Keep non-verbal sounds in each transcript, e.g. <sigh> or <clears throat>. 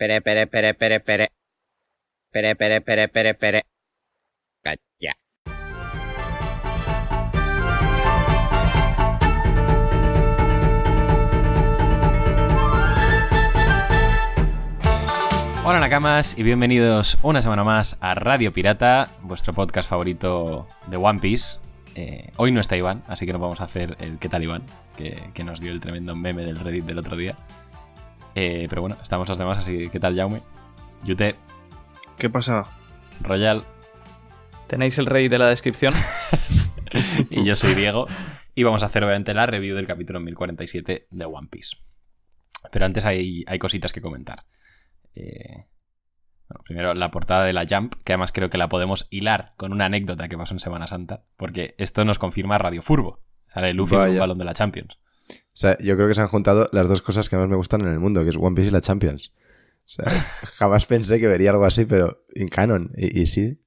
Pere, pere, pere, pere, pere. Pere, pere, pere, pere, pere. Cacha. Hola Nakamas y bienvenidos una semana más a Radio Pirata, vuestro podcast favorito de One Piece. Eh, hoy no está Iván, así que no vamos a hacer el ¿Qué tal Iván? Que, que nos dio el tremendo meme del Reddit del otro día. Eh, pero bueno, estamos los demás, así que ¿qué tal Jaume? Yute, ¿Qué pasa? Royal Tenéis el rey de la descripción. <laughs> y yo soy Diego. Y vamos a hacer obviamente la review del capítulo 1047 de One Piece. Pero antes hay, hay cositas que comentar. Eh, bueno, primero la portada de la Jump, que además creo que la podemos hilar con una anécdota que pasó en Semana Santa, porque esto nos confirma Radio Furbo. Sale Luffy con un balón de la Champions. O sea, yo creo que se han juntado las dos cosas que más me gustan en el mundo, que es One Piece y la Champions. O sea, <laughs> jamás pensé que vería algo así, pero en canon. Y, y sí.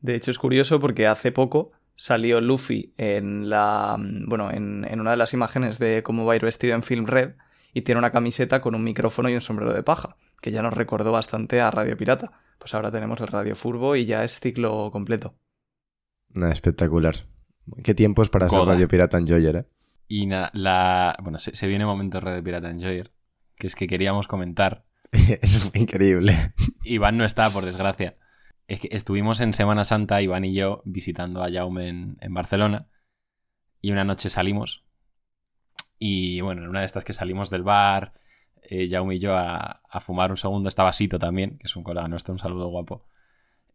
De hecho, es curioso porque hace poco salió Luffy en la. Bueno, en, en una de las imágenes de cómo va a ir vestido en Film Red y tiene una camiseta con un micrófono y un sombrero de paja, que ya nos recordó bastante a Radio Pirata. Pues ahora tenemos el Radio Furbo y ya es ciclo completo. Nada, espectacular. Qué tiempos para ser. Radio Pirata Enjoyer, ¿eh? Y nada, la. Bueno, se, se viene momento Red de Pirata Enjoyer, que es que queríamos comentar <laughs> Eso fue increíble. Iván no está, por desgracia. Es que estuvimos en Semana Santa, Iván y yo, visitando a Jaume en, en Barcelona. Y una noche salimos. Y bueno, en una de estas que salimos del bar, eh, Jaume y yo a, a fumar un segundo, estaba Sito también, que es un colega nuestro, un saludo guapo.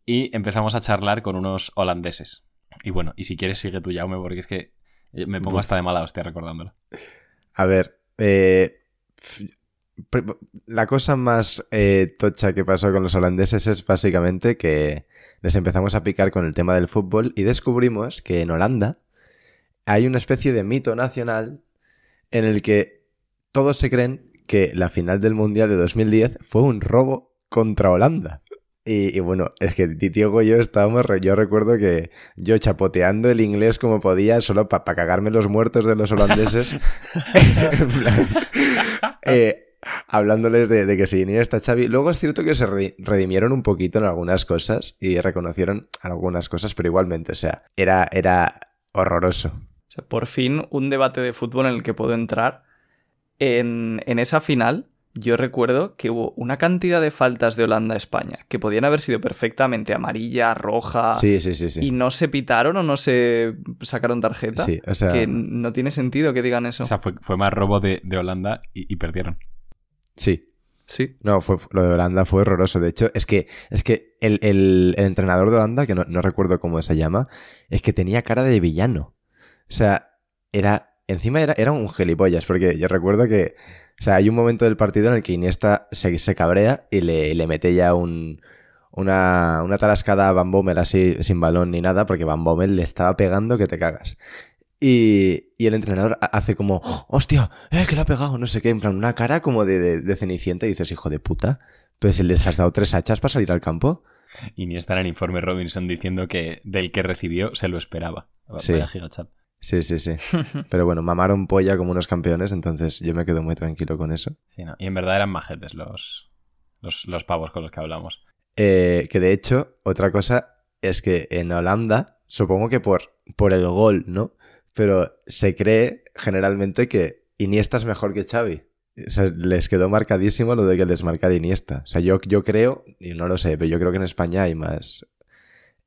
Y empezamos a charlar con unos holandeses. Y bueno, y si quieres sigue tú, Jaume, porque es que me pongo Uf. hasta de mala hostia recordándolo. A ver, eh, la cosa más eh, tocha que pasó con los holandeses es básicamente que les empezamos a picar con el tema del fútbol y descubrimos que en Holanda hay una especie de mito nacional en el que todos se creen que la final del Mundial de 2010 fue un robo contra Holanda. Y, bueno, es que Diego y yo estábamos, yo recuerdo que yo chapoteando el inglés como podía, solo para cagarme los muertos de los holandeses, <laughs> eh, hablándoles de, que si Iniesta, Xavi. Luego es cierto que se redi- redimieron un poquito en algunas cosas y reconocieron algunas cosas, pero igualmente, o sea, era, era horroroso. O sea, por fin un debate de fútbol en el que puedo entrar. En, en esa final, yo recuerdo que hubo una cantidad de faltas de Holanda a España que podían haber sido perfectamente amarilla, roja, Sí, sí, sí, sí. y no se pitaron o no se sacaron tarjeta. Sí, o sea, Que no tiene sentido que digan eso. O sea, fue, fue más robo de, de Holanda y, y perdieron. sí. sí. No, fue, lo de Holanda fue horroroso. De hecho, es que, es que el, el- el entrenador de Holanda, que no, no recuerdo cómo se llama, es que tenía cara de villano. O sea, era. Encima era, era un gilipollas, porque yo recuerdo que. O sea, hay un momento del partido en el que Iniesta se, se cabrea y le, le mete ya un, una, una tarascada a Van Bommel así, sin balón ni nada, porque Van Bommel le estaba pegando que te cagas. Y, y el entrenador ha- hace como, "Oh, hostia, eh, que le ha pegado, no sé qué, en plan, una cara como de, de, de cenicienta y dices, hijo de puta, pues les has dado tres hachas para salir al campo. Y ni está en el informe Robinson diciendo que del que recibió se lo esperaba. Sí. Vaya. Sí, sí, sí. <laughs> Pero bueno, mamaron polla como unos campeones, entonces yo me quedo muy tranquilo con eso. Sí, no. Y en verdad eran majetes los, los, los pavos con los que hablamos. Eh, que de hecho, otra cosa es que en Holanda, supongo que por, por el gol, ¿no? Pero se cree generalmente que Iniesta es mejor que Xavi. O sea, les quedó marcadísimo lo de que les marcara Iniesta. O sea, yo, yo creo, y no lo sé, pero yo creo que en España hay más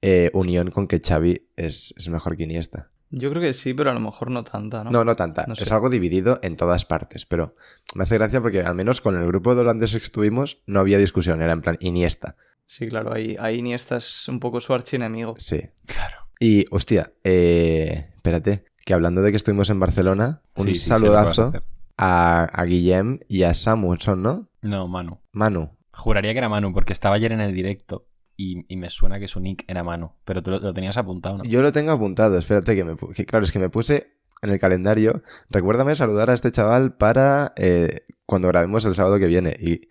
eh, unión con que Xavi es, es mejor que Iniesta. Yo creo que sí, pero a lo mejor no tanta, ¿no? No, no tanta. No sé. Es algo dividido en todas partes, pero me hace gracia porque al menos con el grupo de holandeses que estuvimos no había discusión, era en plan Iniesta. Sí, claro, ahí, ahí Iniesta es un poco su archienemigo. Sí. <laughs> Claro. Y, hostia, eh, espérate, que hablando de que estuvimos en Barcelona, un Sí, sí, a saludazo hacer. a, a Guillem y a Samuelson, ¿no? No, Manu. Manu. Juraría que era Manu, porque estaba ayer en el directo y, y me suena que su nick era Manu. Pero tú lo, lo tenías apuntado, ¿no? Yo lo tengo apuntado, espérate que me... que, claro, es que me puse en el calendario, recuérdame saludar a este chaval para eh, cuando grabemos el sábado que viene. Y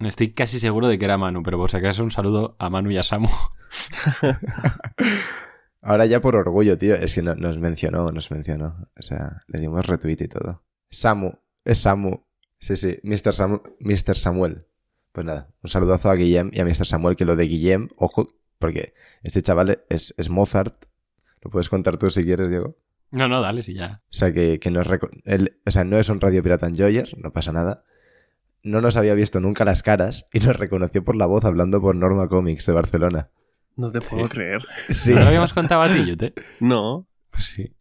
Estoy casi seguro de que era Manu, pero por si acaso un saludo a Manu y a Samu. <laughs> ahora ya por orgullo, tío, es que no- nos mencionó, nos mencionó. O sea, le dimos retweet y todo. Samu, es Samu. Sí, sí, Mr. Samu- Mr. Samuel. Pues nada, un saludazo a Guillem y a Mr. Samuel, que lo de Guillem, ojo, porque este chaval es, es Mozart. Lo puedes contar tú si quieres, Diego. No, no, dale, sí, ya. O sea, que, que no, es él- o sea, no es un Radio Pirata Enjoyer, no pasa nada. No nos había visto nunca las caras y nos reconoció por la voz hablando por Norma Comics de Barcelona. No te Sí. puedo creer. Sí, ¿No lo habíamos contado a ti, Yute? No, Pues sí.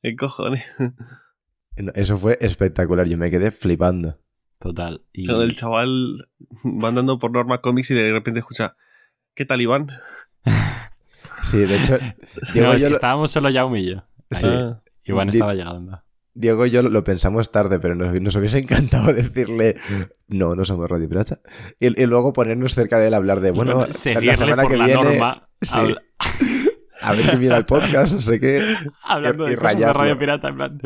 ¿qué cojones? eso fue espectacular, yo me quedé flipando. Total. Y... Lo del chaval <laughs> va andando por Norma Comics y de repente escucha, ¿qué tal Iván? <laughs> Sí, de hecho, <laughs> Diego, No, es yo que lo, estábamos solo Jaume y yo. Sí. Ah, Iván Di- estaba llegando. Diego y yo lo, pensamos tarde, pero nos, nos hubiese encantado decirle, no, no somos Radio Pirata. Y, y luego ponernos cerca de él a hablar de, bueno, la- semana por que la viene, norma. sí. habla- a ver si mira el podcast, no sé qué. hablando y de cosas de. Radio Pirata. En plan...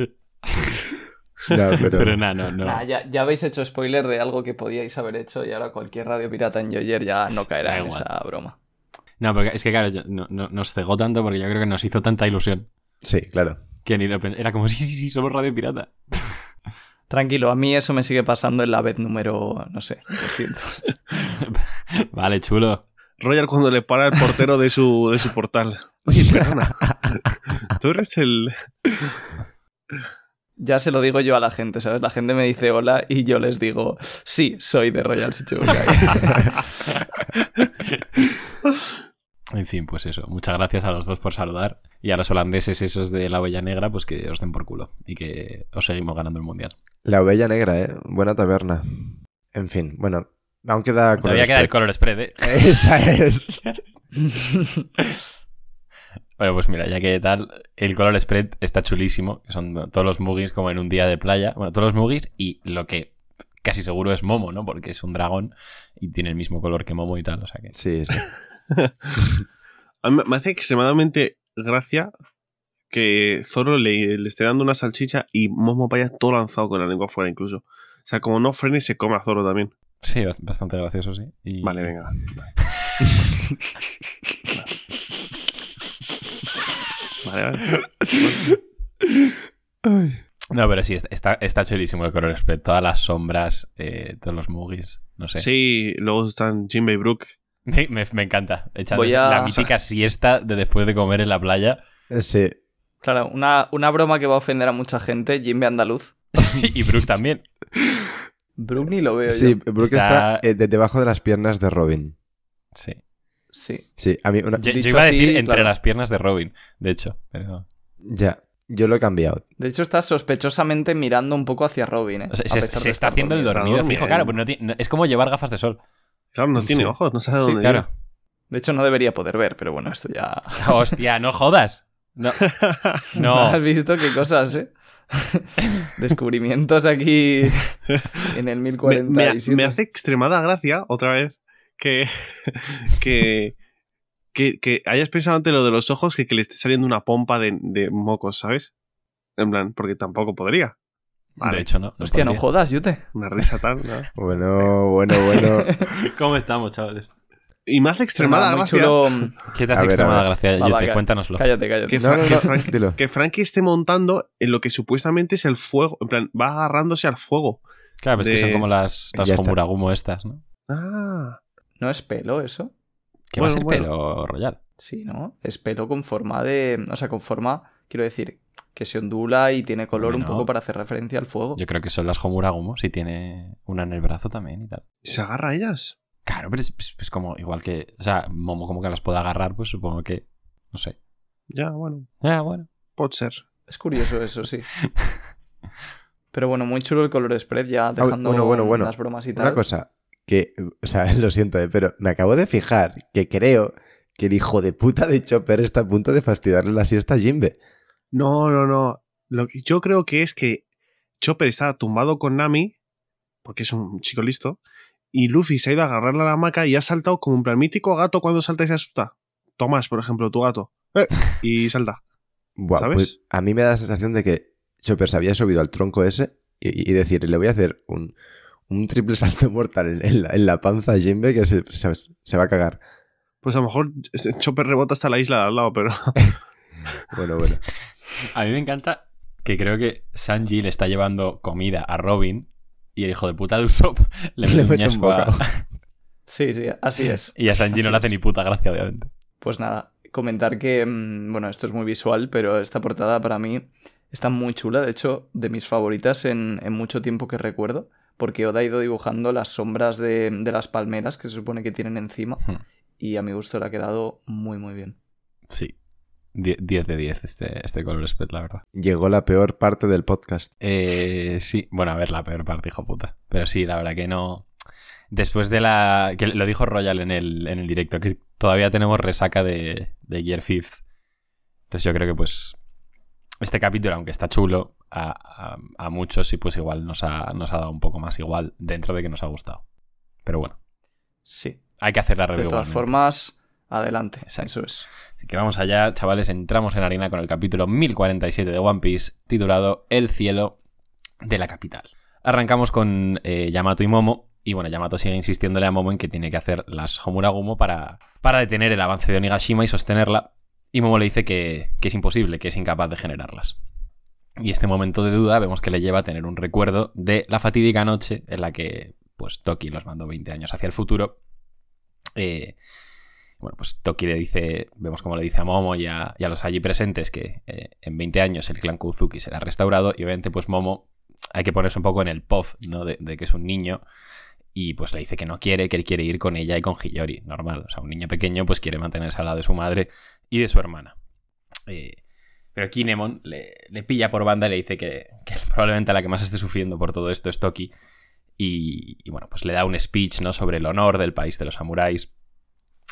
No, <laughs> pero, Pero nada, no, no. Nah, ya, ya habéis hecho spoiler de algo que podíais haber hecho y ahora cualquier radio pirata en Yoyer ya no caerá en esa broma. No, porque es que claro, yo- no- no- nos cegó tanto porque yo creo que nos hizo tanta ilusión Sí, claro. que ni lo pen- Era como, <laughs> sí, sí, sí, somos Radio Pirata. Tranquilo, a mí eso me sigue pasando en la vez número, no sé, 200. <laughs> vale, chulo. Royal cuando le para el portero de su, de su portal. Oye, perdona. Tú eres el... Ya se lo digo yo a la gente, ¿sabes? La gente me dice hola y yo les digo, sí, soy de Royal Shichibukai. <laughs> En fin, pues eso. Muchas gracias a los dos por saludar. Y a los holandeses esos de la huella negra, pues que os den por culo. Y que os seguimos ganando el mundial. La Ovella Negra, ¿eh? Buena taberna. En fin, bueno, aún queda... Todavía queda el color spread, ¿eh? <laughs> Esa es. <laughs> Bueno, pues mira, ya que tal, el color spread está chulísimo. Que son todos los mugis como en un día de playa. Bueno, todos los mugis y lo que casi seguro es Momo, ¿no? Porque es un dragón y tiene el mismo color que Momo y tal. O sea que. Sí, sí. <laughs> A mí me hace extremadamente gracia que Zoro le, le esté dando una salchicha y Momo vaya todo lanzado con la lengua afuera incluso. O sea, como no frene, se come a Zoro también. Sí, bast- bastante gracioso, sí. Y- Vale, venga. Vale, <laughs> vale. No, pero sí, está- está, chulísimo el color spread. Todas las sombras, eh, todos los mugis, no sé. Sí, luego están Jinbei Brook. Me, me- me encanta. Echando Voy a- la mítica siesta de después de comer en la playa. Sí. Claro, una, una broma que va a ofender a mucha gente, Jimbe Andaluz. <laughs> y Brooke también. Brooke ni lo veo Sí, yo. Brooke Está- está, eh, de- debajo de las piernas de Robin. Sí. Sí. Sí, a mí una... Yo, yo Dicho iba a decir así, entre claro. las piernas de Robin, de hecho. Pero... Ya, yo lo he cambiado. De hecho, está sospechosamente mirando un poco hacia Robin, ¿eh? o sea, A se, está haciendo el dormido. fijo, claro. pero no tiene- no- es como llevar gafas de sol. Claro, no tiene Sí. ojos, no sabe Sí, dónde Claro. De hecho, no debería poder ver, pero bueno, esto ya... <laughs> Hostia, no jodas. No. <laughs> No. ¿Has visto qué cosas, eh? <laughs> Descubrimientos aquí en el me, me- 1047. me hace extremada gracia, otra vez, que, <laughs> que, que, que hayas pensado ante lo de los ojos que, que le esté saliendo una pompa de, de mocos, ¿sabes? En plan, porque tampoco podría. Vale. De hecho, no. no Hostia, no jodas, Yute. Una risa tal. ¿no? <laughs> Bueno, bueno, bueno. <laughs> ¿Cómo estamos, chavales? Y me hace extremada gracia chulo. ¿Qué te hace ver, extremada ver. gracia? Va, Yo va, te ca- cuéntanoslo. Cállate, cállate. Que, No, Fra- no, que no, Frank- dilo. que Frankie esté montando en lo que supuestamente es el fuego. En plan, va agarrándose al fuego. Claro, pues que de- son como las, las. Homuragumo estas, ¿no? Ah. ¿No es pelo eso? Que va a ser bueno. pelo royal. Sí, ¿no? Es pelo con forma de... O sea, con forma, quiero decir, que se ondula y tiene color un poco para hacer referencia al fuego. Yo creo que son las Homuragumo, si tiene una en el brazo también y tal. ¿Se agarra a ellas? Claro, pero es, es- es como igual que. O sea, Momo como que las puede agarrar, pues supongo que. No sé. Ya, bueno. Ah, bueno. Puede ser. Es curioso eso, sí. <laughs> Pero bueno, muy chulo el color spread, ya dejando bueno, bueno, bueno. las bromas y tal. Una cosa que, o sea, <laughs> lo siento, eh, pero me acabo de fijar que creo que el hijo de puta de Chopper está a punto de fastidiarle la siesta a Jimbe. No, no, no. Lo que yo creo que es que Chopper está tumbado con Nami, porque es un chico listo, y Luffy se ha ido a agarrarle a la hamaca y ha saltado como un plan mítico gato cuando salta y se asusta. Tomás, por ejemplo, tu gato. ¡Eh! <laughs> Y salta. Buah, ¿Sabes? pues a mí me da la sensación de que Chopper se había subido al tronco ese y, y decir, le voy a hacer un, un triple salto mortal en, en la, en la panza a Jimbe que se, se- se va a cagar. Pues a lo mejor Chopper rebota hasta la isla de al lado, pero. <laughs> Bueno, bueno. <laughs> A mí me encanta que creo que Sanji le está llevando comida a Robin y el hijo de puta de Usopp <laughs> le Le mete un a- bocado. Sí, sí, así es. Y a Sanji no le hace es. ni puta gracia, obviamente. Pues nada, comentar que, mm, bueno, esto es muy visual, pero esta portada para mí está muy chula, de hecho, de mis favoritas en, en mucho tiempo que recuerdo, porque Oda ha ido dibujando las sombras de, de las palmeras que se supone que tienen encima, Hmm. y a mi gusto le ha quedado muy, muy bien. Sí. Die- 10 de 10 este, este color spread, la verdad. Llegó la peor parte del podcast. Eh, sí, bueno, a ver, la peor parte, hijo puta. Pero sí, la verdad que no. Después de la. que lo dijo Royal en el, en el directo, que todavía tenemos resaca de, de Gear Fifth. Entonces yo creo que, pues. Este capítulo, aunque está chulo, a, a- a muchos sí, pues igual nos ha, nos ha dado un poco más igual dentro de que nos ha gustado. Pero bueno, Sí, hay que hacer la de review. todas igualmente. formas, adelante, Exacto. eso es. Así que vamos allá, chavales, entramos en harina con el capítulo 1047 de One Piece, titulado El cielo de la capital. Arrancamos con eh, Yamato y Momo, y bueno, Yamato sigue insistiéndole a Momo en que tiene que hacer las Homuragumo para, para detener el avance de Onigashima y sostenerla, y Momo le dice que, es imposible, que es incapaz de generarlas. Y este momento de duda vemos que le lleva a tener un recuerdo de la fatídica noche en la que pues Toki los mandó 20 años hacia el futuro. Eh, bueno, pues Toki le dice, vemos como le dice a Momo y a, los allí presentes que eh, en 20 años el clan Kozuki será restaurado y obviamente pues Momo hay que ponerse un poco en el puff, ¿no? De, de que es un niño y pues le dice que no quiere, que él quiere ir con ella y con Hiyori, normal. O sea, un niño pequeño pues quiere mantenerse al lado de su madre y de su hermana. Eh, pero Kinemon le, pilla por banda y le dice que, que <laughs> probablemente la que más esté sufriendo por todo esto es Toki. Y, bueno, pues le da un speech, ¿no? Sobre el honor del país de los samuráis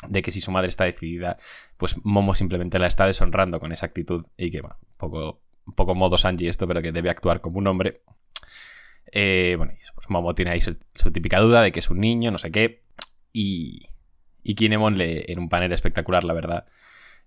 de que si su madre está decidida, pues Momo simplemente la está deshonrando con esa actitud y que, bueno, poco, poco modo Sanji esto, pero que debe actuar como un hombre. Eh, bueno, y pues Momo tiene ahí su, su típica duda de que es un niño, no sé qué, y, y Kinemon le, en un panel espectacular, la verdad,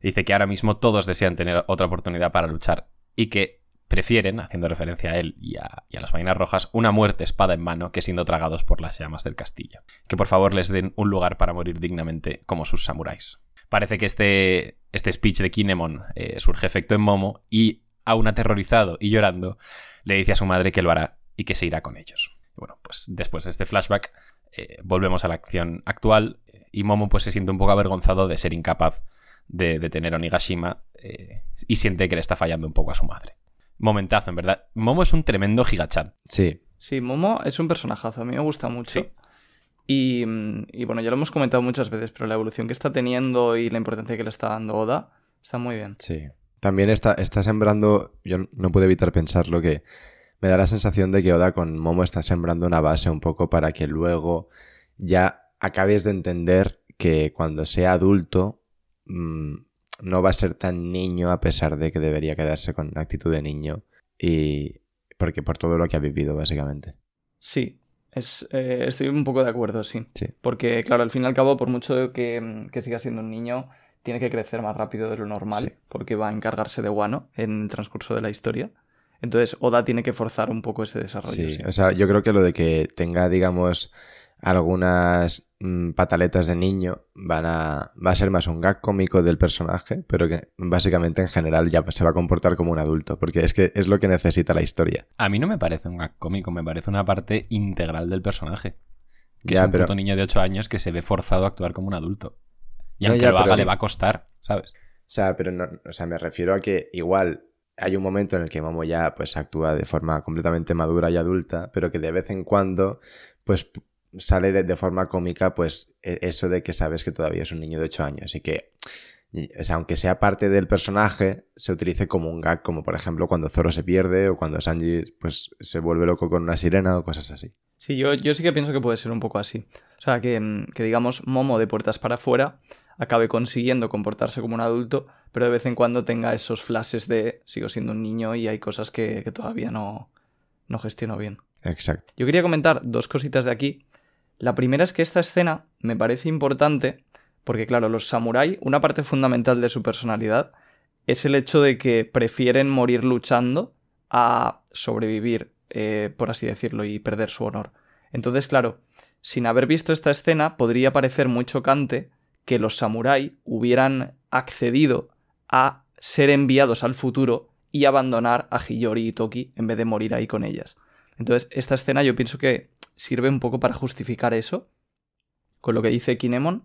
dice que ahora mismo todos desean tener otra oportunidad para luchar y que prefieren, haciendo referencia a él y a, las vainas rojas, una muerte espada en mano que siendo tragados por las llamas del castillo. Que por favor les den un lugar para morir dignamente como sus samuráis. Parece que este, este speech de Kinemon eh, surge efecto en Momo y, aún aterrorizado y llorando, le dice a su madre que lo hará y que se irá con ellos. Bueno, pues después de este flashback eh, volvemos a la acción actual eh, y Momo pues se siente un poco avergonzado de ser incapaz de detener a Onigashima eh, y siente que le está fallando un poco a su madre. Momentazo, en verdad. Momo es un tremendo gigachan. Sí, Sí, Momo es un personajazo, a mí me gusta mucho. Sí. Y, mm, y bueno, ya lo hemos comentado muchas veces, pero la evolución que está teniendo y la importancia que le está dando Oda está muy bien. sí. También está, está sembrando, yo no puedo evitar pensarlo, que me da la sensación de que Oda con Momo está sembrando una base un poco para que luego ya acabes de entender que cuando sea adulto mm, no va a ser tan niño a pesar de que debería quedarse con actitud de niño y porque por todo lo que ha vivido básicamente. Sí, es, eh, estoy un poco de acuerdo, sí. Sí. Porque, claro, al fin y al cabo, por mucho que, que siga siendo un niño, tiene que crecer más rápido de lo normal, Sí. porque va a encargarse de Wano en el transcurso de la historia. Entonces, Oda tiene que forzar un poco ese desarrollo. Sí, sí. o sea, yo creo que lo de que tenga, digamos, algunas mm, pataletas de niño van a, va a ser más un gag cómico del personaje, pero que básicamente en general ya se va a comportar como un adulto, porque es que es lo que necesita la historia. A mí no me parece un gag cómico, me parece una parte integral del personaje. Que Ya, es un pero- puto niño de 8 años que se ve forzado a actuar como un adulto. Y No, aunque ya, lo haga, pero- le va a costar, ¿sabes? O sea, pero no, o sea, me refiero a que igual hay un momento en el que Momo ya pues actúa de forma completamente madura y adulta, pero que de vez en cuando pues sale de, de forma cómica pues e- eso de que sabes que todavía es un niño de 8 años y que o sea, aunque sea parte del personaje, se utilice como un gag, como por ejemplo cuando Zoro se pierde o cuando Sanji pues se vuelve loco con una sirena o cosas así. Sí, yo, yo sí que pienso que puede ser un poco así. O sea, que, mm, que digamos, Momo de puertas para afuera acabe consiguiendo comportarse como un adulto, pero de vez en cuando tenga esos flashes de sigo siendo un niño y hay cosas que, que todavía no, no gestiono bien. Exacto. Yo quería comentar dos cositas de aquí. La primera es que esta escena me parece importante porque, claro, los samuráis, una parte fundamental de su personalidad es el hecho de que prefieren morir luchando a sobrevivir, eh, por así decirlo, y perder su honor. Entonces, claro, sin haber visto esta escena, podría parecer muy chocante que los samuráis hubieran accedido a ser enviados al futuro y abandonar a Hiyori y Toki en vez de morir ahí con ellas. Entonces, esta escena yo pienso que sirve un poco para justificar eso, con lo que dice Kinemon,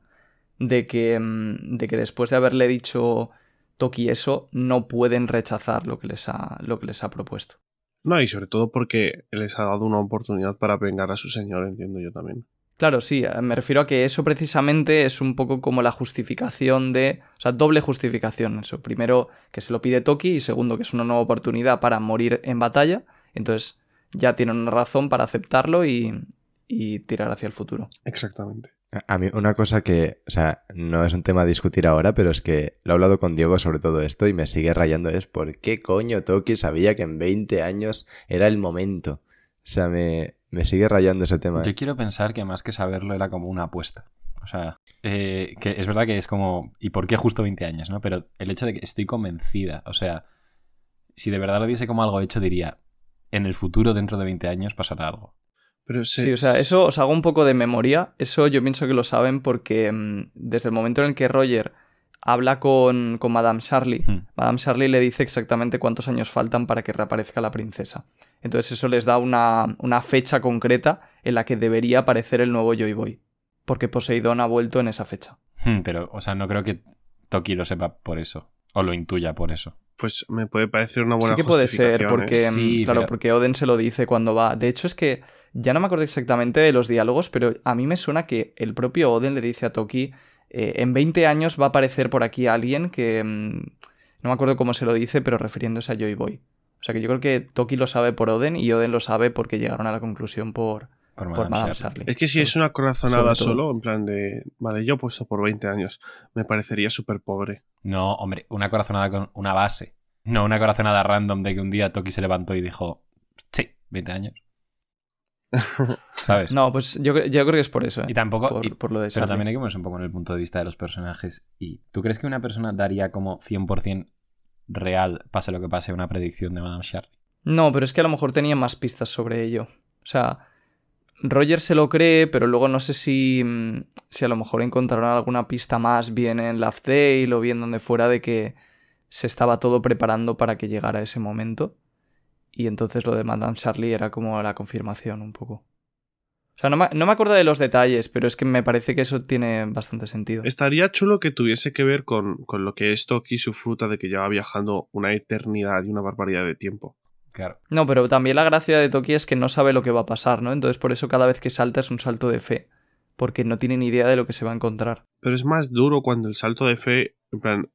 de que, mm, de que después de haberle dicho Toki eso, no pueden rechazar lo que les ha, lo que les ha propuesto. No, y sobre todo porque les ha dado una oportunidad para vengar a su señor, entiendo yo también. Claro, sí, eh, me refiero a que eso precisamente es un poco como la justificación de. O sea, doble justificación. Eso. Primero, que se lo pide Toki, y segundo, que es una nueva oportunidad para morir en batalla. Entonces, ya tienen una razón para aceptarlo y, y tirar hacia el futuro. Exactamente. A mí una cosa que, o sea, no es un tema a discutir ahora, pero es que lo he hablado con Diego sobre todo esto y me sigue rayando es por qué coño Toki sabía que en 20 años era el momento. O sea, me, me sigue rayando ese tema. Yo ¿eh? quiero pensar que más que saberlo era como una apuesta. O sea, eh, que es verdad que es como, ¿y por qué justo 20 años? ¿no? Pero el hecho de que estoy convencida, o sea, si de verdad lo diese como algo hecho, diría, en el futuro, dentro de 20 años, pasará algo. Pero se- Sí, o sea, eso os hago un poco de memoria. Eso yo pienso que lo saben porque mm, desde el momento en el que Roger habla con, con Madame Charlie, Hmm. Madame Charlie le dice exactamente cuántos años faltan para que reaparezca la princesa. Entonces eso les da una, una fecha concreta en la que debería aparecer el nuevo Joy Boy. Porque Poseidón ha vuelto en esa fecha. Hmm, Pero, o sea, no creo que Toki lo sepa por eso. O lo intuya por eso. pues me puede parecer una buena sí que puede ser, justificación, porque, ¿eh? mm, Sí, claro, pero- porque Oden se lo dice cuando va. De hecho, es que ya no me acuerdo exactamente de los diálogos, pero a mí me suena que el propio Oden le dice a Toki, eh, en 20 años va a aparecer por aquí alguien que... mm, no me acuerdo cómo se lo dice, pero refiriéndose a Joy Boy. O sea que yo creo que Toki lo sabe por Oden y Oden lo sabe porque llegaron a la conclusión por, Por por Madame Charlie. Es que si es una corazonada solo, en plan de, vale, yo he puesto por 20 años, me parecería súper pobre. No, hombre, una corazonada con una base. No una corazonada random de que un día Toki se levantó y dijo, sí, 20 años. <laughs> ¿Sabes? No, pues yo, yo creo que es por eso, ¿eh? Y tampoco... por, y- por lo de pero también hay que ponerse un poco en el punto de vista de los personajes. ¿Y tú crees que una persona daría como 100% real, pase lo que pase, una predicción de Madame Charlie? No, pero es que a lo mejor tenía más pistas sobre ello. O sea, Roger se lo cree, pero luego no sé si, mm, si a lo mejor encontraron alguna pista más bien en Laugh Tale o bien donde fuera de que se estaba todo preparando para que llegara ese momento. Y entonces lo de Madame Charlie era como la confirmación un poco. O sea, no me, no me acuerdo de los detalles, pero es que me parece que eso tiene bastante sentido. Estaría chulo que tuviese que ver con, con lo que es Toki y su fruta de que lleva viajando una eternidad y una barbaridad de tiempo. Claro. No, pero también la gracia de Toki es que no sabe lo que va a pasar, ¿no? Entonces por eso cada vez que salta es un salto de fe. Porque no tiene ni idea de lo que se va a encontrar. Pero es más duro cuando el salto de fe, en plan,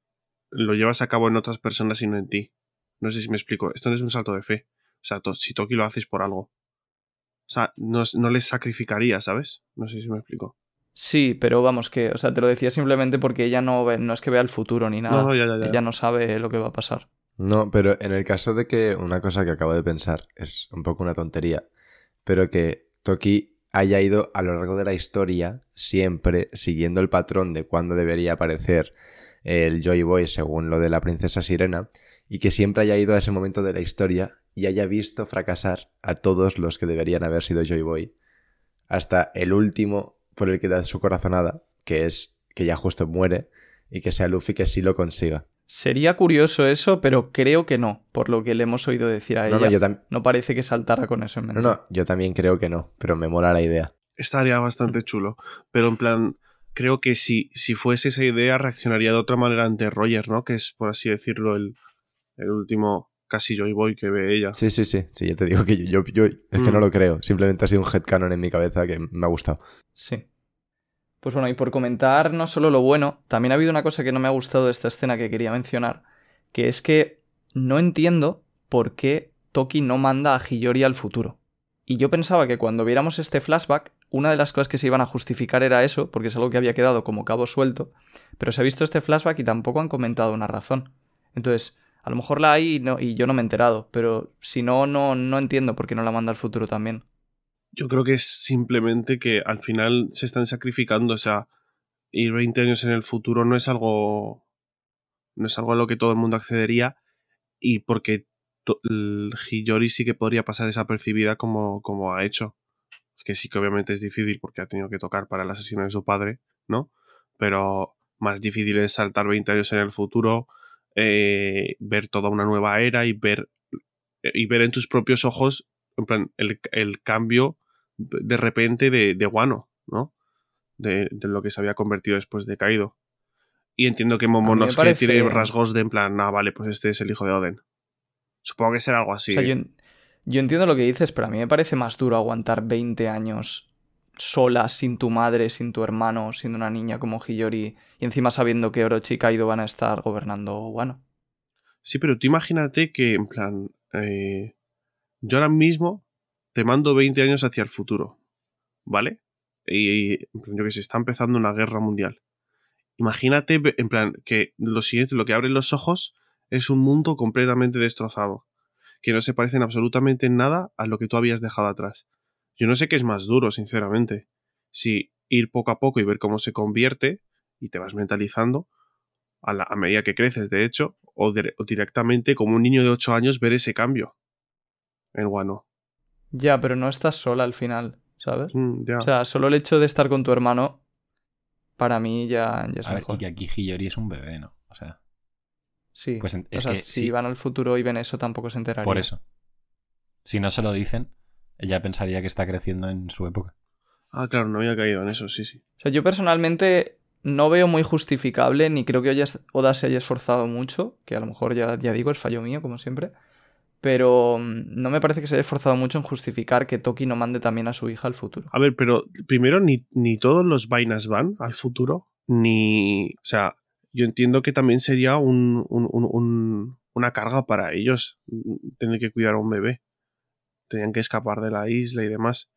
lo llevas a cabo en otras personas y no en ti. No sé si me explico. Esto no es un salto de fe. O sea, to- si Toki lo haces por algo. O sea, no, es- no les sacrificaría, ¿sabes? No sé si me explico. Sí, pero vamos que, o sea, te lo decía simplemente porque ella no, ve- no es que vea el futuro ni nada. No, no, ya, ya, ya. Ella no sabe lo que va a pasar. No, pero en el caso de que una cosa que acabo de pensar es un poco una tontería, pero que Toki haya ido a lo largo de la historia siempre siguiendo el patrón de cuándo debería aparecer el Joy Boy según lo de la princesa Sirena y que siempre haya ido a ese momento de la historia y haya visto fracasar a todos los que deberían haber sido Joy Boy hasta el último por el que da su corazonada, que es que ya justo muere y que sea Luffy que sí lo consiga. Sería curioso eso, pero creo que no, por lo que le hemos oído decir a No, ella. no, yo también. No parece que saltara con eso en mente. No, no, yo también creo que no, pero me mola la idea. Estaría bastante chulo. Pero en plan, creo que si, si fuese esa idea, reaccionaría de otra manera ante Roger, ¿no? Que es, por así decirlo, el, el último casi Joy Boy que ve ella. Sí, sí, sí, sí, yo te digo que yo, yo, yo- es que Mm. no lo creo, simplemente ha sido un headcanon en mi cabeza que me ha gustado. Sí. Pues bueno, y por comentar no solo lo bueno, también ha habido una cosa que no me ha gustado de esta escena que quería mencionar, que es que no entiendo por qué Toki no manda a Hiyori al futuro. Y yo pensaba que cuando viéramos este flashback, una de las cosas que se iban a justificar era eso, porque es algo que había quedado como cabo suelto, pero se ha visto este flashback y tampoco han comentado una razón. Entonces, a lo mejor la hay y, no- y yo no me he enterado, pero si no, no, no entiendo por qué no la manda al futuro también. Yo creo que es simplemente que al final se están sacrificando. O sea, ir 20 años en el futuro no es algo. No es algo a lo que todo el mundo accedería. Y porque el Hiyori sí que podría pasar desapercibida como, como ha hecho. Que sí que obviamente es difícil porque ha tenido que tocar para el asesino de su padre, ¿no? Pero más difícil es saltar 20 años en el futuro, eh, ver toda una nueva era y ver, y ver en tus propios ojos en plan, el, el cambio de repente de, de Wano, ¿no? De, de lo que se había convertido después de Kaido. Y entiendo que Momonosuke parece- tiene rasgos de en plan, ah, vale, pues este es el hijo de Oden. Supongo que será algo así. O sea, yo, yo entiendo lo que dices, pero a mí me parece más duro aguantar 20 años sola, sin tu madre, sin tu hermano, siendo una niña como Hiyori, y encima sabiendo que Orochi y Kaido van a estar gobernando Wano. Sí, pero tú imagínate que, en plan, eh, yo ahora mismo te mando 20 años hacia el futuro, ¿vale? Y, plan, yo que sé, está empezando una guerra mundial. Imagínate, en plan, que lo siguiente, lo que abre los ojos es un mundo completamente destrozado, que no se parece en absolutamente en nada a lo que tú habías dejado atrás. Yo no sé qué es más duro, sinceramente. Si ir poco a poco y ver cómo se convierte y te vas mentalizando, a, medida que creces, de hecho, o, dire- o directamente como un niño de 8 años ver ese cambio en Wano. Ya, pero no estás sola al final, ¿sabes? Mm, ya. O sea, solo el hecho de estar con tu hermano, para mí ya, ya es A ver, y que aquí Hiyori es un bebé, ¿no? O sea, Sí. pues en- o es sea, que si sí. van al futuro y ven eso, tampoco se enterarían. por eso. Si no se lo dicen, ella pensaría que está creciendo en su época. Ah, claro, no había caído en eso, sí, sí. O sea, yo personalmente no veo muy justificable, ni creo que Oda se haya esforzado mucho, que a lo mejor ya, ya digo, es fallo mío, como siempre. Pero mm, no me parece que se haya esforzado mucho en justificar que Toki no mande también a su hija al futuro. A ver, pero primero ni, ni todos los vainas van al futuro, ni... O sea, yo entiendo que también sería un, un- un- un- una carga para ellos mm, tener que cuidar a un bebé. Tenían que escapar de la isla y demás.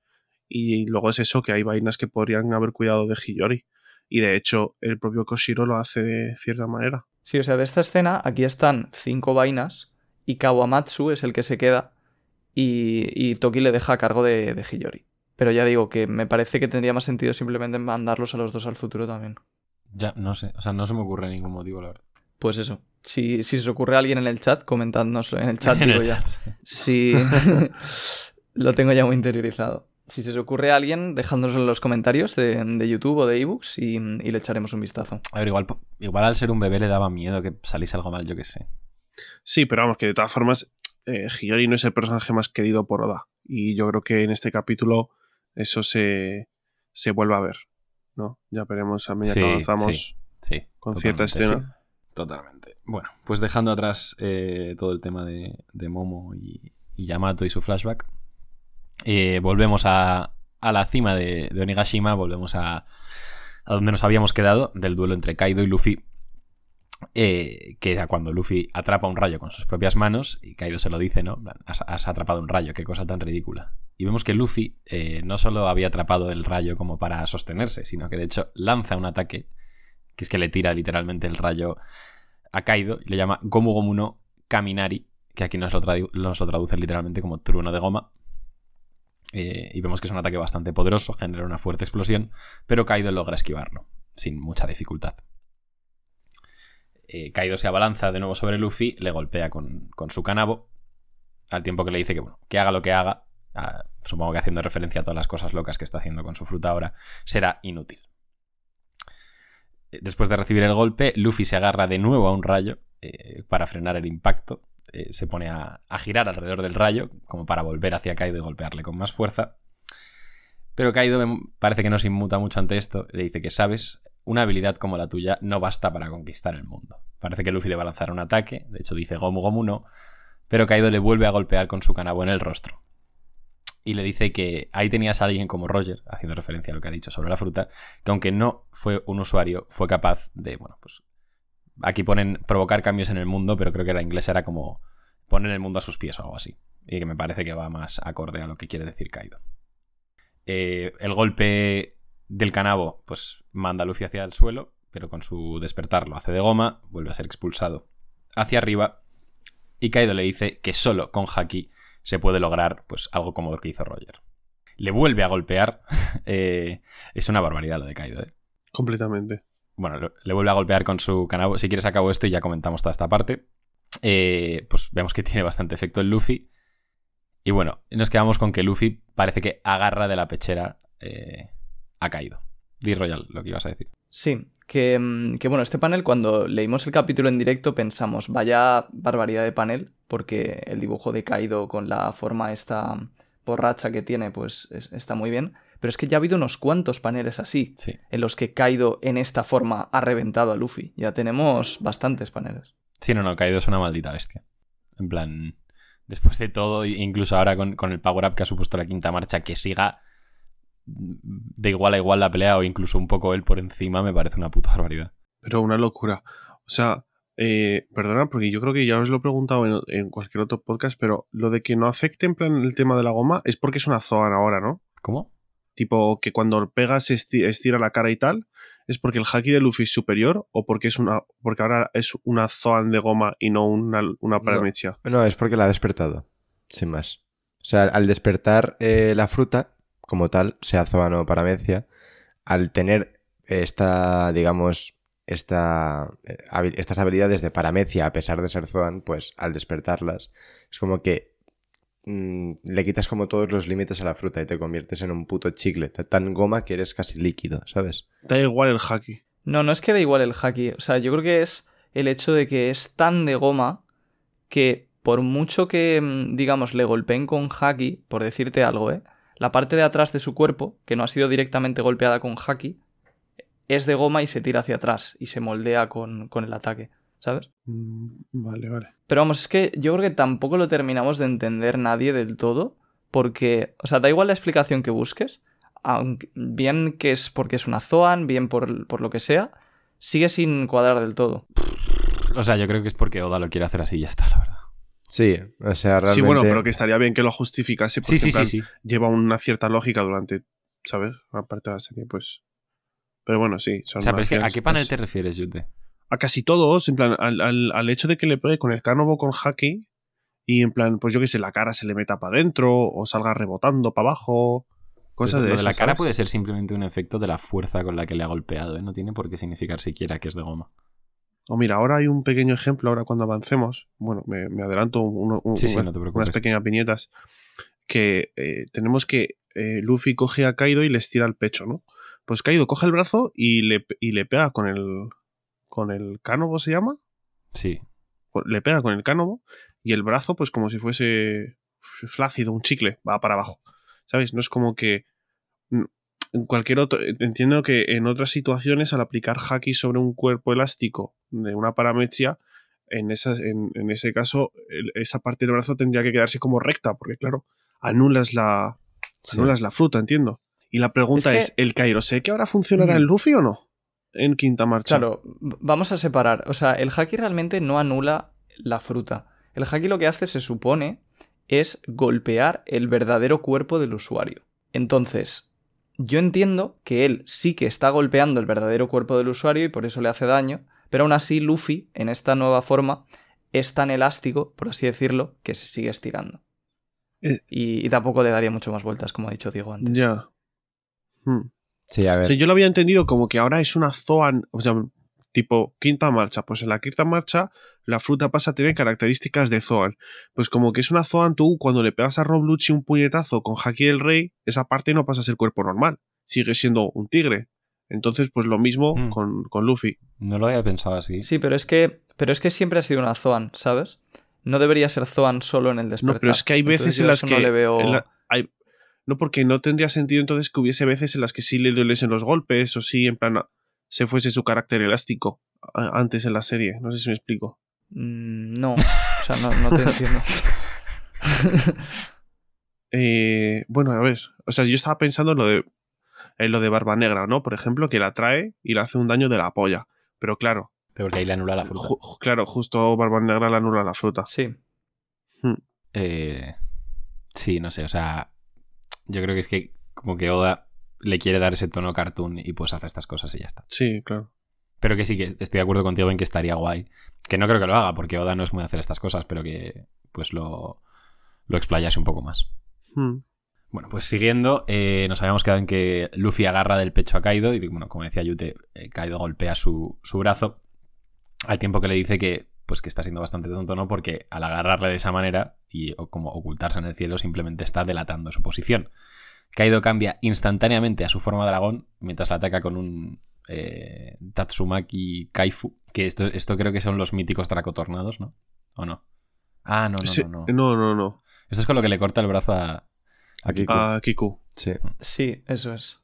Y luego es eso, que hay vainas que podrían haber cuidado de Hiyori. Y de hecho, el propio Koshiro lo hace de cierta manera. Sí, o sea, de esta escena aquí están cinco vainas y Kawamatsu es el que se queda y, y Toki le deja a cargo de, de Hiyori. Pero ya digo que me parece que tendría más sentido simplemente mandarlos a los dos al futuro también. Ya, no sé. O sea, no se me ocurre ningún motivo, la verdad. Pues eso. Si, si se os ocurre a alguien en el chat, comentadnos en el chat, <laughs> En digo el ya. chat. Sí, <laughs> lo tengo ya muy interiorizado. Si se os ocurre a alguien, dejádnoslo en los comentarios de, de YouTube o de ebooks y, y le echaremos un vistazo. A ver, igual, igual al ser un bebé le daba miedo que saliese algo mal, yo qué sé. Sí, pero vamos, que de todas formas, eh, Hiyori no es el personaje más querido por Oda. Y yo creo que en este capítulo eso se, se vuelve a ver. ¿no? Ya veremos a medida Sí, que avanzamos sí. Sí. con cierta escena. sí. Totalmente. Bueno, pues dejando atrás eh, todo el tema de, de Momo y, y Yamato y su flashback, eh, volvemos a, a la cima de, de Onigashima, volvemos a, a donde nos habíamos quedado, del duelo entre Kaido y Luffy, eh, que era cuando Luffy atrapa un rayo con sus propias manos y Kaido se lo dice, ¿no? Has, atrapado un rayo, qué cosa tan ridícula. Y vemos que Luffy eh, no solo había atrapado el rayo como para sostenerse, sino que de hecho lanza un ataque, que es que le tira literalmente el rayo a Kaido y le llama Gomu Gomu no Kaminari, que aquí nos lo, tradu- nos lo traduce literalmente como trueno de goma. Eh, y vemos que es un ataque bastante poderoso, genera una fuerte explosión, pero Kaido logra esquivarlo, sin mucha dificultad. Eh, Kaido se abalanza de nuevo sobre Luffy, le golpea con, con su canabo, al tiempo que le dice que, bueno, que haga lo que haga, supongo que haciendo referencia a todas las cosas locas que está haciendo con su fruta ahora, será inútil. Eh, Después de recibir el golpe, Luffy se agarra de nuevo a un rayo eh, para frenar el impacto. Eh, se pone a, a girar alrededor del rayo, como para volver hacia Kaido y golpearle con más fuerza. Pero Kaido parece que no se inmuta mucho ante esto. Le dice que, sabes, una habilidad como la tuya no basta para conquistar el mundo. Parece que Luffy le va a lanzar un ataque. De hecho, dice Gomu Gomu no. Pero Kaido le vuelve a golpear con su canabo en el rostro. Y le dice que ahí tenías a alguien como Roger, haciendo referencia a lo que ha dicho sobre la fruta, que aunque no fue un usuario, fue capaz de, bueno, pues aquí ponen provocar cambios en el mundo, pero creo que la inglesa era como poner el mundo a sus pies o algo así. Y que me parece que va más acorde a lo que quiere decir Kaido. Eh, el golpe del canabo, pues manda a Luffy hacia el suelo, pero con su despertar lo hace de goma, vuelve a ser expulsado hacia arriba. Y Kaido le dice que solo con Haki se puede lograr pues algo como lo que hizo Roger. Le vuelve a golpear. <laughs> eh, es una barbaridad lo de Kaido, ¿eh? Completamente. bueno, le vuelve a golpear con su canabo. Si quieres acabo esto y ya comentamos toda esta parte. Eh, pues vemos que <laughs> tiene bastante efecto el Luffy. Y bueno, nos quedamos con que Luffy parece que agarra de la pechera eh, a Kaido. Di Royal, lo que ibas a decir. Sí, que, mm, que bueno, este panel cuando leímos el capítulo en directo pensamos, vaya barbaridad de panel, porque el dibujo de Kaido con la forma esta por racha que tiene, pues es- está muy bien. Pero es que ya ha habido unos cuantos paneles así, Sí. en los que Kaido en esta forma ha reventado a Luffy. Ya tenemos bastantes paneles. Sí, no, no, Kaido es una maldita bestia. En plan, después de todo, incluso ahora con, con el power-up que ha supuesto la quinta marcha, que siga de igual a igual la pelea o incluso un poco él por encima, me parece una puta barbaridad. Pero una locura. O sea, eh, perdona, porque yo creo que ya os lo he preguntado en, en cualquier otro podcast, pero lo de que no afecte en plan el tema de la goma es porque es una Zoan ahora, ¿no? ¿Cómo? Tipo, que cuando pegas esti- estira la cara y tal, ¿es porque el haki de Luffy es superior o porque es una porque ahora es una Zoan de goma y no una, una paramecia? No, es porque la ha despertado. Sin más. O sea, al despertar eh, la fruta, como tal, sea zoano o paramecia, al tener esta, digamos, esta, eh, estas habilidades de paramecia a pesar de ser zoan, pues al despertarlas, es como que mm, le quitas como todos los límites a la fruta y te conviertes en un puto chicle, tan goma que eres casi líquido, ¿sabes? Da igual el haki. No, no es que da igual el haki. O sea, yo creo que es el hecho de que es tan de goma que por mucho que, mm, digamos, le golpeen con haki, por decirte algo, ¿eh? La parte de atrás de su cuerpo, que no ha sido directamente golpeada con haki, es de goma y se tira hacia atrás y se moldea con, con el ataque, ¿sabes? Mm, Vale, vale. Pero vamos, es que yo creo que tampoco lo terminamos de entender nadie del todo, porque, o sea, da igual la explicación que busques, aunque, bien que es porque es una Zoan, bien por, por lo que sea, sigue sin cuadrar del todo. O sea, yo creo que es porque Oda lo quiere hacer así y ya está, la verdad. Sí, o sea, realmente... Sí, bueno, pero que estaría bien que lo justificase porque Sí, sí, sí, plan, sí. lleva una cierta lógica durante, ¿sabes? Una parte de la serie, pues. Pero bueno, sí. Son O sea, pero es que, ¿a qué panel pues, te refieres, Yute? A casi todos, en plan, al, al- al hecho de que le pegue con el cánobo con haki y en plan, pues yo que sé, la cara se le meta para adentro o salga rebotando para abajo. Cosas Pues de lo de la esas, cara ¿sabes? puede ser simplemente un efecto de la fuerza con la que le ha golpeado, ¿eh? No tiene por qué significar siquiera que es de goma. O mira, ahora hay un pequeño ejemplo, ahora cuando avancemos, bueno, me, me adelanto un- un- Sí, sí, unas- no pequeñas viñetas, que eh, tenemos que eh, Luffy coge a Kaido y le estira el pecho, ¿no? Pues Kaido coge el brazo y le, y le pega con el, con el cánobo, ¿se llama? Sí. Pues Le pega con el cánobo y el brazo, pues como si fuese flácido, un chicle, va para abajo, ¿sabes? No es como que... En cualquier otro, entiendo que en otras situaciones al aplicar haki sobre un cuerpo elástico de una parametria, en, esa, en, en ese caso el- esa parte del brazo tendría que quedarse como recta, porque claro, anulas la, Sí. anulas la fruta, entiendo. Y la pregunta Es ¿el Kairosei que ahora funcionará en Mm. Luffy o no? En quinta marcha. Claro, vamos a separar. O sea, el haki realmente no anula la fruta. El haki lo que hace, se supone, es golpear el verdadero cuerpo del usuario. Entonces, yo entiendo que él sí que está golpeando el verdadero cuerpo del usuario y por eso le hace daño, pero aún así Luffy, en esta nueva forma, es tan elástico, por así decirlo, que se sigue estirando. Eh. Y, y tampoco le daría mucho más vueltas, como ha dicho Diego antes. Ya. Hmm. Sí, a O ver. sea, yo lo había entendido como que ahora es una Zoan, o sea, tipo quinta marcha. Pues en la quinta marcha la fruta pasa a tener características de Zoan. Pues como que es una Zoan, tú cuando le pegas a Rob Lucci un puñetazo con Haki del Rey, esa parte no pasa a ser cuerpo normal. Sigue siendo un tigre. Entonces, pues lo mismo Hmm. con, con Luffy. No lo había pensado así. Sí, pero es que, pero es que siempre ha sido una Zoan, ¿sabes? No debería ser Zoan solo en el despertar. No, pero es que hay veces Entonces en las que. no le veo... en la- hay- no, porque no tendría sentido entonces que hubiese veces en las que sí le duelesen los golpes o sí, en plan, se fuese su carácter elástico antes en la serie. No sé si me explico. Mm, No, o sea, no, no te <laughs> entiendo. Eh, bueno, a ver. O sea, yo estaba pensando en lo de. En lo de Barba Negra, ¿no? Por ejemplo, que la trae y le hace un daño de la polla. Pero claro, Pero porque ahí le anula la fruta. ju- claro, justo Barba Negra le anula la fruta. Sí. Eh, sí, no sé, o sea, yo creo que es que como que Oda le quiere dar ese tono cartoon y pues hace estas cosas y ya está. Sí, claro. Pero que sí, que estoy de acuerdo contigo en que estaría guay. Que no creo que lo haga, porque Oda no es muy de hacer estas cosas, pero que pues lo, lo explayase un poco más. Hmm. Bueno, pues siguiendo, eh, nos habíamos quedado en que Luffy agarra del pecho a Kaido y, bueno, como decía Yute, eh, Kaido golpea su, su brazo al tiempo que le dice que, pues, que está siendo bastante tonto, ¿no? Porque al agarrarle de esa manera y o como ocultarse en el cielo simplemente está delatando su posición. Kaido cambia instantáneamente a su forma de dragón mientras la ataca con un eh, Tatsumaki Kaifu, que esto, esto creo que son los míticos dracotornados, ¿no? ¿O no? Ah, no, no, Sí, no, no. no, no, no. Esto es con lo que le corta el brazo a. A Kiku. Sí. Sí, eso es.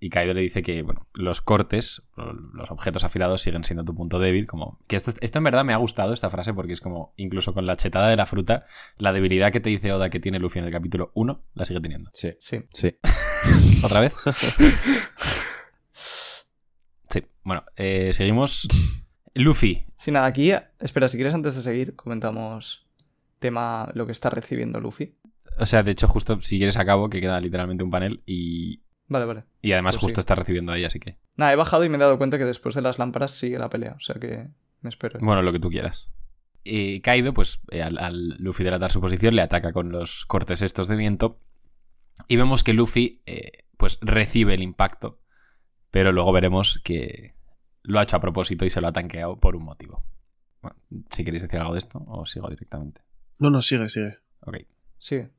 Y Kaido le dice que, bueno, los cortes, los objetos afilados siguen siendo tu punto débil, como... Que esto, esto en verdad me ha gustado, esta frase, porque es como, incluso con la chetada de la fruta, la debilidad que te dice Oda que tiene Luffy en el capítulo 1, la sigue teniendo. Sí. Sí. Sí. <laughs> ¿Otra vez? <laughs> sí, bueno, eh, seguimos. Luffy. Sí, nada, aquí, espera, si quieres antes de seguir, comentamos tema lo que está recibiendo Luffy. O sea, de hecho, justo si quieres acabo, que queda literalmente un panel y, Vale, vale. y además Pues justo sí. está recibiendo ahí, así que... Nada, he bajado y me he dado cuenta que después de las lámparas sigue la pelea, o sea que me espero. Bueno, lo que tú quieras. Y Kaido, pues eh, al, al Luffy delatar su posición, le ataca con los cortes estos de viento. Y vemos que Luffy, eh, pues recibe el impacto. Pero luego veremos que lo ha hecho a propósito y se lo ha tanqueado por un motivo. Bueno, si queréis decir algo de esto, o sigo directamente. No, no, sigue, sigue. Ok. Sigue.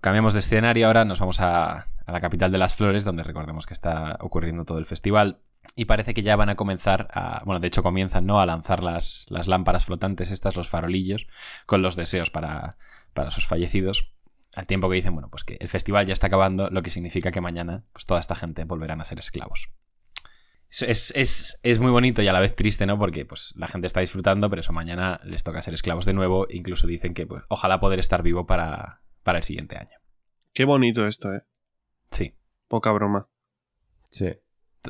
Cambiamos de escenario ahora, nos vamos a, la capital de las flores, donde recordemos que está ocurriendo todo el festival. Y parece que ya van a comenzar a. Bueno, de hecho comienzan, ¿no? A lanzar las, las lámparas flotantes, estas, los farolillos, con los deseos para, para sus fallecidos. Al tiempo que dicen, bueno, pues que el festival ya está acabando, lo que significa que mañana, pues toda esta gente volverán a ser esclavos. Es, es, es- es muy bonito y a la vez triste, ¿no? Porque pues la gente está disfrutando, pero eso mañana les toca ser esclavos de nuevo. Incluso dicen que, pues, ojalá poder estar vivo para, para el siguiente año. Qué bonito esto, eh. Sí. Poca broma. Sí.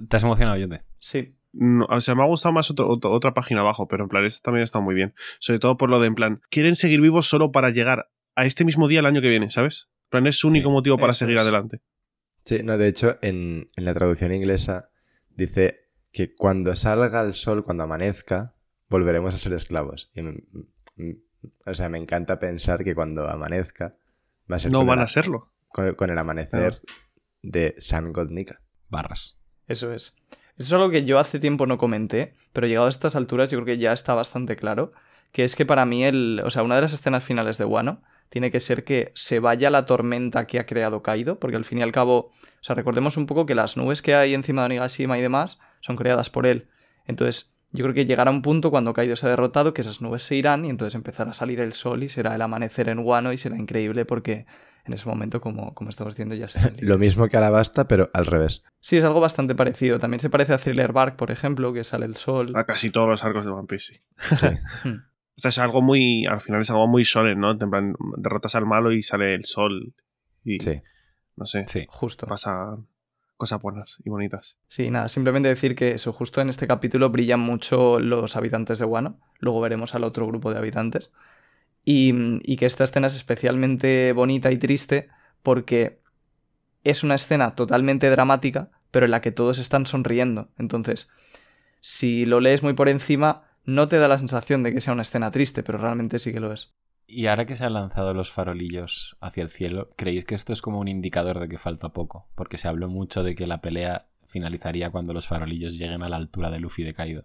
¿Te has emocionado, Yonde? Sí. No, o sea, me ha gustado más otro- otro- otra página abajo, pero en plan, esta también está muy bien. Sobre todo por lo de, en plan, quieren seguir vivos solo para llegar a este mismo día el año que viene, ¿sabes? En plan, es su único Sí, motivo para seguir adelante. Sí, no, de hecho, en, en la traducción inglesa dice que cuando salga el sol, cuando amanezca, volveremos a ser esclavos. Y o sea, me encanta pensar que cuando amanezca va a ser No van el, a serlo. con, con el amanecer de San Godnica. Barras. Eso es. Eso es algo que yo hace tiempo no comenté, pero llegado a estas alturas yo creo que ya está bastante claro, que es que para mí el, o sea, una de las escenas finales de Wano tiene que ser que se vaya la tormenta que ha creado Kaido, porque al fin y al cabo, o sea, recordemos un poco que las nubes que hay encima de Onigashima y demás son creadas por él. Entonces, yo creo que llegará un punto cuando Kaido se ha derrotado que esas nubes se irán y entonces empezará a salir el sol y será el amanecer en Wano y será increíble porque en ese momento, como, como estamos diciendo, ya será. <laughs> Lo mismo que Alabasta, pero al revés. Sí, es algo bastante parecido. También se parece a Thriller Bark, por ejemplo, que sale el sol. A casi todos los arcos de One Piece, sí. Sí. <laughs> Hmm. O sea, es algo muy. Al final es algo muy shonen, ¿no? En plan, derrotas al malo y sale el sol. Y. Sí. No sé. Sí. Justo. Pasan cosas y bonitas. Sí, nada, simplemente decir que eso, justo en este capítulo brillan mucho los habitantes de Wano. Luego veremos al otro grupo de habitantes. Y, y que esta escena es especialmente bonita y triste porque es una escena totalmente dramática, pero en la que todos están sonriendo. Entonces, si lo lees muy por encima, no te da la sensación de que sea una escena triste, pero realmente sí que lo es. Y ahora que se han lanzado los farolillos hacia el cielo, ¿creéis que esto es como un indicador de que falta poco? Porque se habló mucho de que la pelea finalizaría cuando los farolillos lleguen a la altura de Luffy y de Kaido.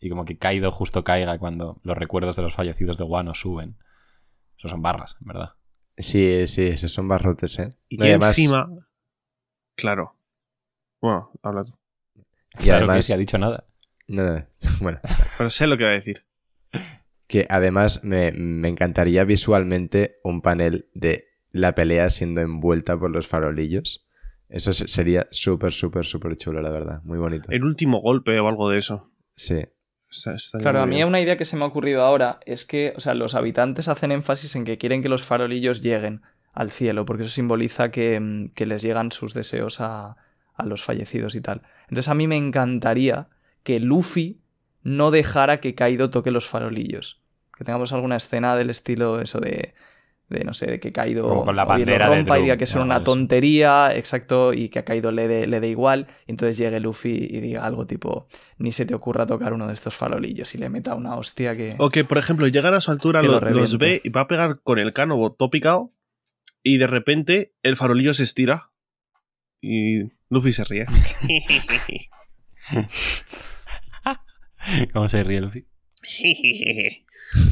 Y como que Kaido justo caiga cuando los recuerdos de los fallecidos de Wano suben. Eso son barras, en verdad. Sí, sí, esos son barrotes, ¿eh? Y No, que además- encima. Claro. Bueno, habla tú. Y claro que además- se ha dicho nada. No, no, <laughs> bueno, Pero sé lo que va a decir. <laughs> que además me, me encantaría visualmente un panel de la pelea siendo envuelta por los farolillos. Eso se- sería súper, súper, súper chulo, la verdad. Muy bonito. El último golpe o algo de eso. Sí, O sea, estaría Claro, a mí bien. una idea que se me ha ocurrido ahora es que, o sea, los habitantes hacen énfasis en que quieren que los farolillos lleguen al cielo, porque eso simboliza que, mm, que les llegan sus deseos a, a los fallecidos y tal. Entonces a mí me encantaría que Luffy no dejara que Kaido toque los farolillos. Que tengamos alguna escena del estilo eso de, de no sé, de que Kaido Como con la bandera de rompa y diga que es una de eso. tontería, exacto, y que a Kaido le dé le dé igual, y entonces llegue Luffy y diga algo tipo, ni se te ocurra tocar uno de estos farolillos y le meta una hostia que... O que, por ejemplo, llegan a su altura, lo lo- los ve y va a pegar con el cano todo picado y de repente el farolillo se estira y Luffy se ríe. <laughs> <laughs> ¿Cómo se ríe Luffy? <laughs>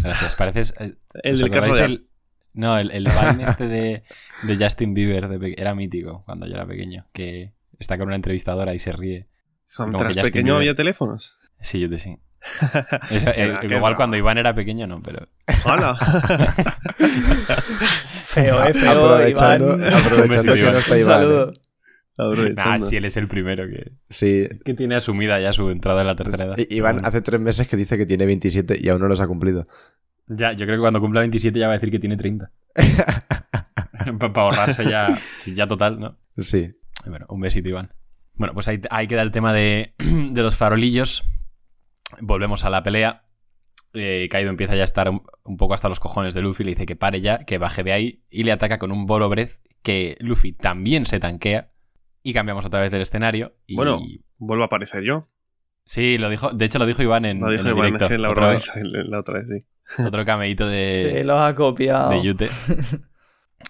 Gracias. Pareces. eh, el ¿os del acordáis carro de del- No, el, el Vine este de, de Justin Bieber de pe- era mítico cuando yo era pequeño. Que está con una entrevistadora y se ríe. como Mientras pequeño Bieber- había teléfonos. Sí, yo te sí. <laughs> Eso, eh, igual bravo. cuando Iván era pequeño no, pero. ¡Hala! <laughs> Feo, eh, feo, aprovechando, Iván. aprovechando que no está Un Iván. Aprovechando. si él es el primero que, Sí. que tiene asumida ya su entrada en la tercera edad. I- Iván Bueno. hace tres meses que dice que tiene 27 y aún no los ha cumplido. Ya, yo creo que cuando cumpla 27 ya va a decir que tiene 30. <laughs> Para ahorrarse ya, sí, ya total, ¿no? Sí. Bueno, un besito, Iván. Bueno, pues ahí, ahí queda el tema de, <clears throat> de los farolillos. Volvemos a la pelea. Eh, Kaido empieza ya a estar un, un poco hasta los cojones de Luffy. Le dice que pare ya, que baje de ahí. Y le ataca con un Bolo Breath que Luffy también se tanquea. Y cambiamos otra vez del escenario. Y... Bueno. Vuelvo a aparecer yo. Sí, lo dijo. De hecho, lo dijo Iván en, Lo en el Iván, directo. es que la, otra vez, la otra vez, sí. <laughs> otro cameíto de, Se lo ha copiado. de Yute. <laughs>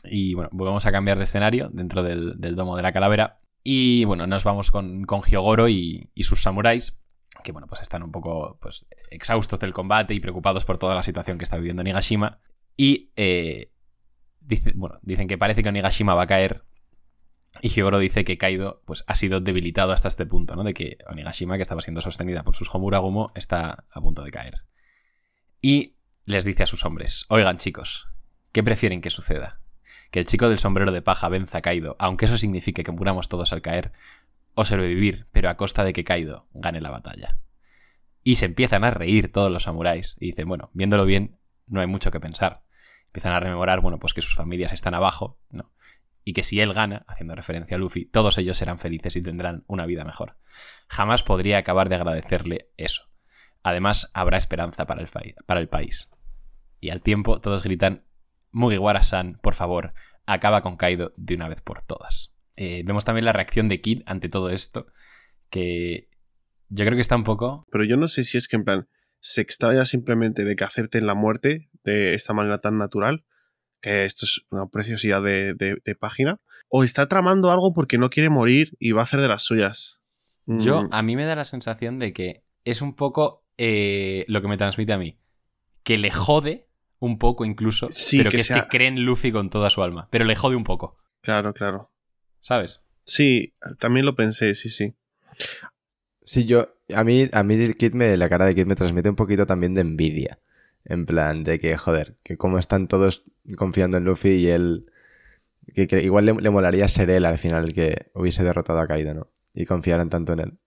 Y bueno, volvemos a cambiar de escenario dentro del, del domo de la calavera. Y bueno, nos vamos con, con Hyogoro y, y sus samuráis, que bueno, pues están un poco pues, exhaustos del combate y preocupados por toda la situación que está viviendo Nigashima. Y eh, dice- bueno, dicen que parece que Onigashima va a caer. Y Hyogoro dice que Kaido pues, ha sido debilitado hasta este punto, ¿no? De que Onigashima, que estaba siendo sostenida por sus Homuragumo, está a punto de caer. Y les dice a sus hombres, oigan chicos, ¿qué prefieren que suceda? ¿Que el chico del sombrero de paja venza a Kaido, aunque eso signifique que muramos todos al caer? ¿O sobrevivir, pero a costa de que Kaido gane la batalla? Y se empiezan a reír todos los samuráis y dicen, bueno, viéndolo bien, no hay mucho que pensar. Empiezan a rememorar, bueno, pues que sus familias están abajo, ¿no? Y que si él gana, haciendo referencia a Luffy, todos ellos serán felices y tendrán una vida mejor. Jamás podría acabar de agradecerle eso. Además, habrá esperanza para el, para el país. Y al tiempo, todos gritan: Mugiwara-san, por favor, acaba con Kaido de una vez por todas. Eh, vemos también la reacción de Kid ante todo esto, que yo creo que está un poco. Pero yo no sé si es que en plan se extraña simplemente de que acepten la muerte de esta manera tan natural, que esto es una preciosidad de, de- de página, o está tramando algo porque no quiere morir y va a hacer de las suyas. Yo, Mm, a mí me da la sensación de que es un poco eh, lo que me transmite a mí. Que le jode un poco incluso, Sí, pero que que, es que cree en Luffy con toda su alma. Pero le jode un poco, Claro, claro. ¿sabes? Sí, también lo pensé, sí, sí. Sí, yo. A mí, a mí el Kid me, la cara de Kid me transmite un poquito también de envidia. En plan, de que, joder, que como están todos confiando en Luffy y él. Que, que igual le, le molaría ser él al final el que hubiese derrotado a Kaido, ¿no? Y confiaran tanto en él.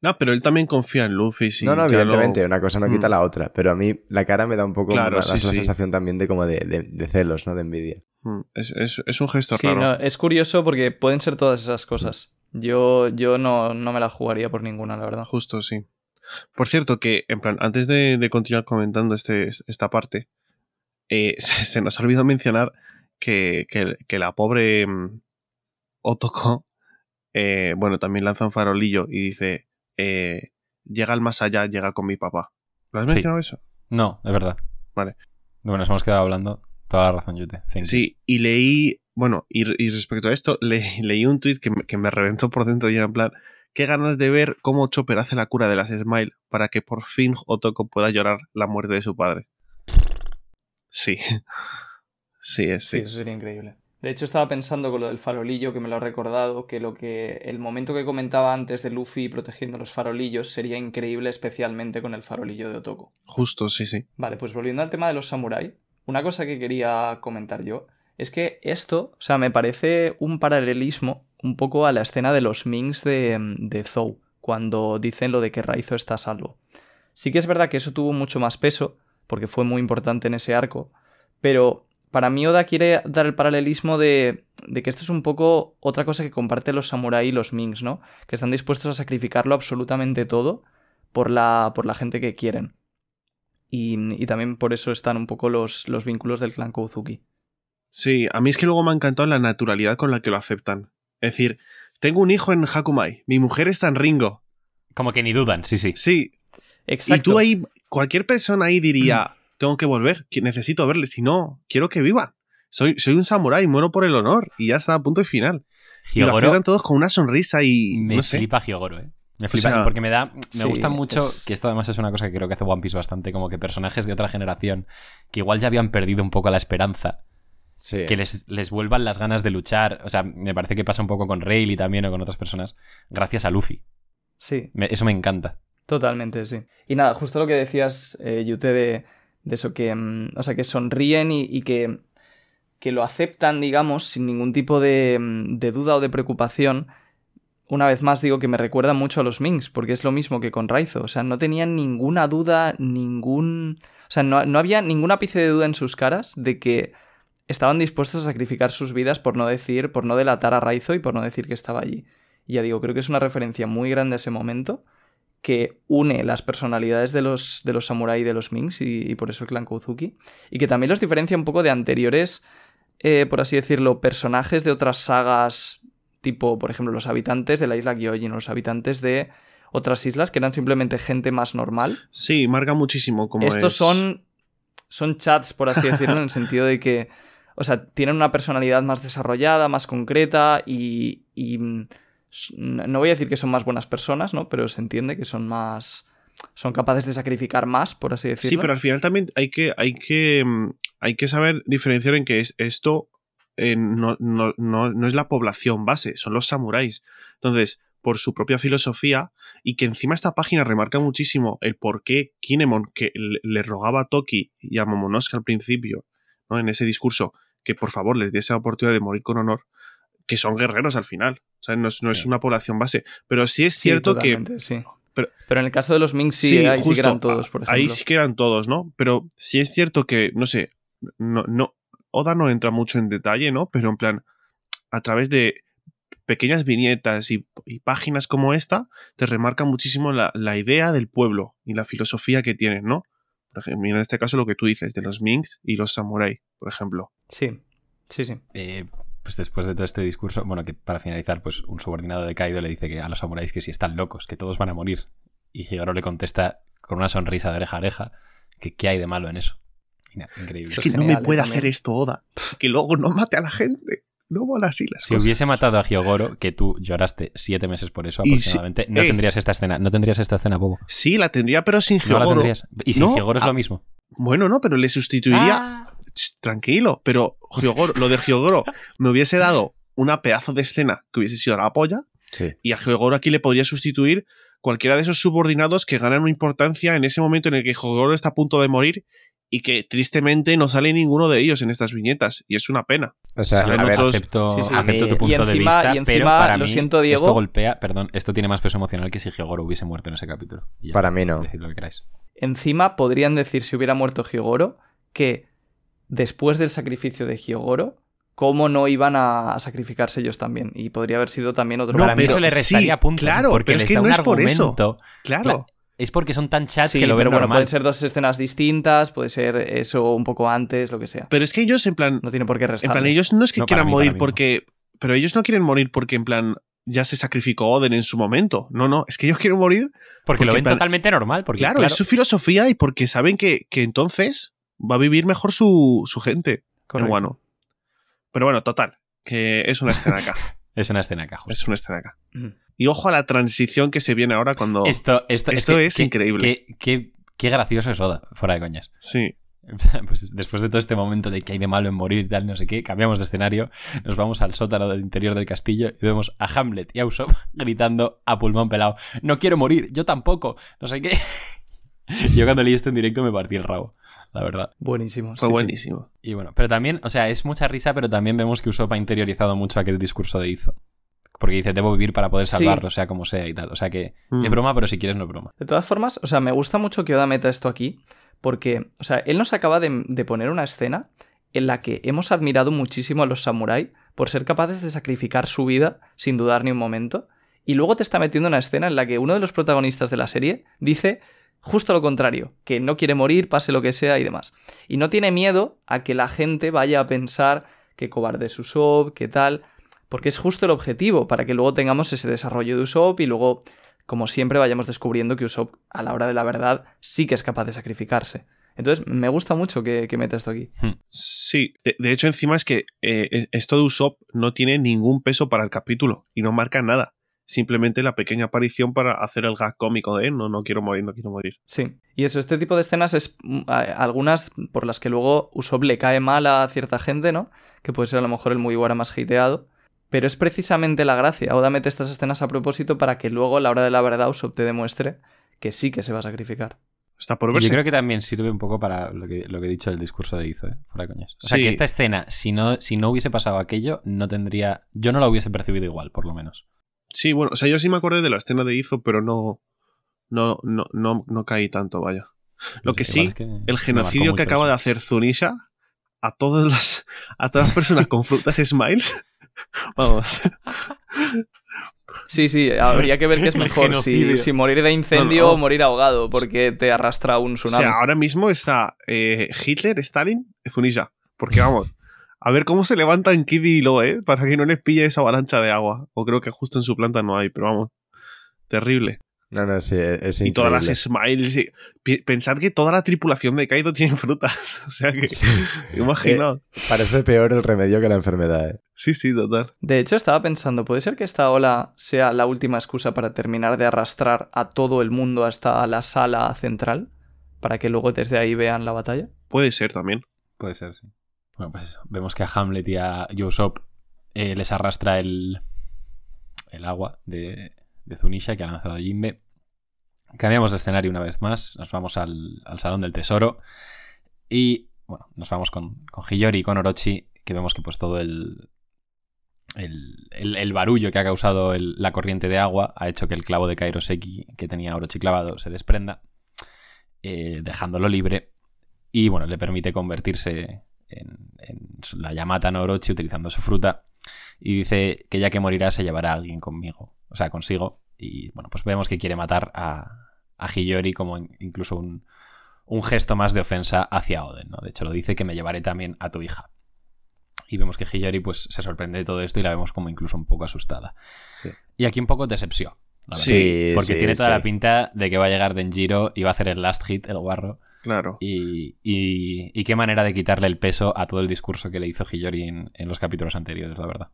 No, pero él también confía en Luffy. Sí, no, no, lo- evidentemente, una cosa no quita Mm. la otra. Pero a mí la cara me da un poco Claro, la, sí, la sí. sensación también de como de, de- de celos, ¿no? De envidia. Mm, Es, es- es un gesto Sí, raro. no, es curioso porque pueden ser todas esas cosas. Yo, yo no, no me la jugaría por ninguna, la verdad. Justo, sí. Por cierto, que, en plan, antes de, de continuar comentando este, esta parte, eh, <laughs> se, se nos ha olvidado mencionar que, que- que la pobre mm, Otoko, eh, bueno, también lanza un farolillo y dice, eh, llega al más allá, llega con mi papá. ¿Lo has Sí. mencionado eso? No, es verdad. Vale. Bueno, nos hemos quedado hablando. Toda la razón, Yute. Thank you. Sí, y leí, bueno, y, y respecto a esto, <laughs> le- leí un tuit que, me- que me reventó por dentro y en plan, qué ganas de ver cómo Chopper hace la cura de las Smile para que por fin Otoko pueda llorar la muerte de su padre. Sí. <laughs> Sí, es Sí, sí. eso sería increíble. De hecho, estaba pensando con lo del farolillo, que me lo ha recordado, que lo que. el momento que comentaba antes de Luffy protegiendo los farolillos sería increíble, especialmente con el farolillo de Otoko. Justo, sí, sí. Vale, pues volviendo al tema de los samuráis, una cosa que quería comentar yo es que esto, o sea, me parece un paralelismo un poco a la escena de los Mings de, de Zou, cuando dicen lo de que Raizo está a salvo. Sí que es verdad que eso tuvo mucho más peso, porque fue muy importante en ese arco, pero para mí Oda quiere dar el paralelismo de, de que esto es un poco otra cosa que comparten los samuráis y los Mings, ¿no? Que están dispuestos a sacrificarlo absolutamente todo por la, por la gente que quieren. Y, y también por eso están un poco los, los vínculos del clan Kouzuki. Sí, a mí es que luego me ha encantado la naturalidad con la que lo aceptan. Es decir, tengo un hijo en Hakumai, mi mujer está en Ringo. Como que ni dudan, sí, sí. Sí, Exacto. y tú ahí, cualquier persona ahí diría, tengo que volver, que necesito verle, si no, quiero que vivan. Soy, soy un samurái, muero por el honor y ya está, punto y final. Y lo aceptan todos con una sonrisa y me no sé. flipa Hyogoro, ¿eh? Me flipa sea, porque me da. Me sí, gusta mucho. es- Que esto además es una cosa que creo que hace One Piece bastante. Como que personajes de otra generación que igual ya habían perdido un poco la esperanza. Sí. Que les, les vuelvan las ganas de luchar. O sea, me parece que pasa un poco con Rayleigh también o con otras personas. Gracias a Luffy. Sí, Me- eso me encanta. totalmente, sí. Y nada, justo lo que decías, eh, Yute, de, de eso que. mm, o sea, que sonríen y, y que. que lo aceptan, digamos, sin ningún tipo de, mm, de duda o de preocupación, una vez más digo que me recuerda mucho a los Minks, porque es lo mismo que con Raizo. O sea, no tenían ninguna duda, ningún. O sea, no, no había ningún ápice de duda en sus caras de que estaban dispuestos a sacrificar sus vidas por no decir, por no delatar a Raizo y por no decir que estaba allí. Y ya digo, creo que es una referencia muy grande a ese momento que une las personalidades de los, de los samurai y de los Minks y, y por eso el clan Kozuki. Y que también los diferencia un poco de anteriores, eh, por así decirlo, personajes de otras sagas, tipo, por ejemplo, los habitantes de la isla Gyojin o los habitantes de otras islas que eran simplemente gente más normal. Sí, marca muchísimo como Estos es. son, son chats, por así decirlo, en el sentido de que, o sea, tienen una personalidad más desarrollada, más concreta y, y, mm, no voy a decir que son más buenas personas, ¿no? Pero se entiende que son más, son capaces de sacrificar más, por así decirlo. Sí, pero al final también hay que, hay que, mm, hay que saber diferenciar en que es, esto eh, no, no- no- no es la población base, son los samuráis. Entonces, por su propia filosofía, y que encima esta página remarca muchísimo el por qué Kinemon, que le, le rogaba a Toki y a Momonosuke al principio, ¿no? en ese discurso, que por favor les diese la oportunidad de morir con honor, que son guerreros al final. O sea, no es, no es Sí. una población base. Pero sí es Sí, cierto que sí. pero- Pero, en el caso de los Minks sí, ahí sí que eran todos, por ejemplo. Ahí sí que eran todos, ¿no? Pero sí es cierto que, no sé, no, no, Oda no entra mucho en detalle, ¿no? Pero en plan, a través de pequeñas viñetas y, y páginas como esta, te remarca muchísimo la, la idea del pueblo y la filosofía que tienen, ¿no? Por ejemplo, en este caso lo que tú dices, de los Minks y los Samurai, por ejemplo. Sí, sí, sí. Eh, pues después de todo este discurso, bueno, que para finalizar, pues un subordinado de Kaido le dice que a los samuráis que si están locos, que todos van a morir. Y Higoro le contesta con una sonrisa de oreja a oreja que qué hay de malo en eso. Increíble. Es es que no me puede ¿eh? hacer esto, Oda. Que luego no mate a la gente. No mola así las Si cosas. hubiese matado a Hyogoro, que tú lloraste siete meses por eso si- aproximadamente, no eh. tendrías esta escena. No tendrías esta escena, Bobo. Sí, la tendría, pero sin No la Hyogoro. tendrías. Y sin No, Hyogoro es ah, lo mismo. Bueno, no, pero le sustituiría. Ah. Ch, tranquilo, pero Hyogoro- lo de Hyogoro me hubiese dado una pedazo de escena que hubiese sido la polla Sí. y a Hyogoro aquí le podría sustituir cualquiera de esos subordinados que ganan una importancia en ese momento en el que Hyogoro está a punto de morir y que tristemente no sale ninguno de ellos en estas viñetas y es una pena. O sea, Salen a ver, otros- acepto, Sí, sí. acepto Y tu punto de encima- vista, y encima, pero para lo mí siento, Diego. esto golpea, perdón, esto tiene más peso emocional que si Hyogoro hubiese muerto en ese capítulo. Y ya Para está, mí no. Decid lo que queráis. Encima podrían decir, si hubiera muerto Hyogoro, que después del sacrificio de Hyogoro, cómo no iban a sacrificarse ellos también. Y podría haber sido también otro No, para mí eso le sí, restaría puntos. claro, porque pero es que da no un es por eso. argumento. Claro. Es porque son tan chats Sí, que lo ven pero bueno, normal. pueden ser dos escenas distintas, puede ser eso un poco antes, lo que sea. Pero es que ellos en plan, No tiene por qué en restar. plan ellos no es que No, quieran mí, morir no. porque pero ellos no quieren morir porque en plan ya se sacrificó Oden en su momento. No, no, es que ellos quieren morir porque, lo ven en plan- totalmente normal. Porque, Claro, es su filosofía y porque saben que, que entonces va a vivir mejor su, su gente en Wano. Pero bueno, total, que es una escena acá. es una escena caja. es una escena acá. Ujú. Y ojo a la transición que se viene ahora cuando... Esto, esto, Esto que- es que- increíble. que- que- qué gracioso es Oda, fuera de coñas. Sí, <laughs> Pues después de todo este momento de que hay de malo en morir y tal, no sé qué, cambiamos de escenario, nos vamos al sótano del interior del castillo y vemos a Hamlet y a Usopp <laughs> gritando a pulmón pelado, no quiero morir, yo tampoco, no sé qué. <laughs> Yo cuando leí esto en directo me partí el rabo, la verdad. Buenísimo. fue sí, sí. buenísimo. Y bueno, pero también, o sea, es mucha risa, pero también vemos que Usopp ha interiorizado mucho aquel discurso de Izo. Porque dice, debo vivir para poder Sí. salvarlo, sea como sea y tal. O sea que Mm. es broma, pero si quieres no es broma. De todas formas, o sea, me gusta mucho que Oda meta esto aquí, porque, o sea, él nos acaba de, de poner una escena en la que hemos admirado muchísimo a los samuráis por ser capaces de sacrificar su vida sin dudar ni un momento, y luego te está metiendo una escena en la que uno de los protagonistas de la serie dice justo lo contrario, que no quiere morir, pase lo que sea y demás. Y no tiene miedo a que la gente vaya a pensar que cobarde es Usopp, que tal, porque es justo el objetivo, para que luego tengamos ese desarrollo de Usopp y luego como siempre vayamos descubriendo que Usopp a la hora de la verdad sí que es capaz de sacrificarse. Entonces me gusta mucho que, que meta esto aquí. Sí, de, de hecho encima es que eh, esto de Usopp no tiene ningún peso para el capítulo y no marca nada. Simplemente la pequeña aparición para hacer el gag cómico de no, no quiero morir, no quiero morir. Sí. Y eso, este tipo de escenas es mm, a- algunas por las que luego Usopp le cae mal a cierta gente, ¿no? Que puede ser a lo mejor el Mugiwara más hateado. Pero es precisamente la gracia. Oda mete estas escenas a propósito para que luego a la hora de la verdad Usopp te demuestre que sí que se va a sacrificar. Está por Y verse. yo creo que también sirve un poco para lo que, lo que he dicho del discurso de Izo, ¿eh? Fuera de coñas. O sea, Sí. que esta escena, si no, si no hubiese pasado aquello, no tendría. Yo no la hubiese percibido igual, por lo menos. Sí, bueno, o sea, yo sí me acordé de la escena de Izo, pero no, no, no, no, no caí tanto, vaya. Lo que Igual sí, es que me el genocidio que acaba eso. de hacer Zunisha a todas las, a todas las personas con frutas smiles. Vamos. Sí, sí, habría que ver qué es <laughs> mejor, si, morir de incendio No, no. o morir ahogado, porque te arrastra un O tsunami. sea, ahora mismo está eh, Hitler, Stalin, Zunisha. Porque vamos, a ver cómo se levantan Kid y Lo, ¿eh? Para que no les pille esa avalancha de agua. O creo que justo en su planta no hay, pero vamos. Terrible. No, no, sí, es Y increíble. todas las smiles. y- Pensad que toda la tripulación de Kaido tiene frutas. <laughs> O sea que. Sí. <laughs> Imaginaos. Parece peor el remedio que la enfermedad, ¿eh? Sí, sí, total. De hecho, estaba pensando, ¿puede ser que esta ola sea la última excusa para terminar de arrastrar a todo el mundo hasta la sala central? Para que luego desde ahí vean la batalla. Puede ser también. Puede ser, sí. Bueno, pues eso. Vemos que a Hamlet y a Usopp eh, les arrastra el, el agua de, de Zunisha que ha lanzado Jimbe. Cambiamos de escenario una vez más. Nos vamos al, al Salón del Tesoro. Y bueno, nos vamos con, con Hiyori y con Orochi, que vemos que pues todo el, el, barullo que ha causado la corriente de agua ha hecho que el clavo de Kairoseki que tenía Orochi clavado se desprenda, eh, dejándolo libre. Y bueno, le permite convertirse en, en la Yamata no Orochi utilizando su fruta. Y dice que ya que morirá se llevará a alguien conmigo, o sea, consigo. Y bueno, pues vemos que quiere matar a, a Hiyori como in- incluso un, un gesto más de ofensa hacia Oden, ¿no? De hecho, lo dice que me llevaré también a tu hija. Y vemos que Hiyori pues se sorprende de todo esto y la vemos como incluso un poco asustada. Sí. Y aquí un poco decepción. la verdad. Sí, Porque sí, tiene toda sí. la pinta de que va a llegar Denjiro y va a hacer el last hit, el guarro. Claro. Y, y- y qué manera de quitarle el peso a todo el discurso que le hizo Hiyori en, en los capítulos anteriores, la verdad.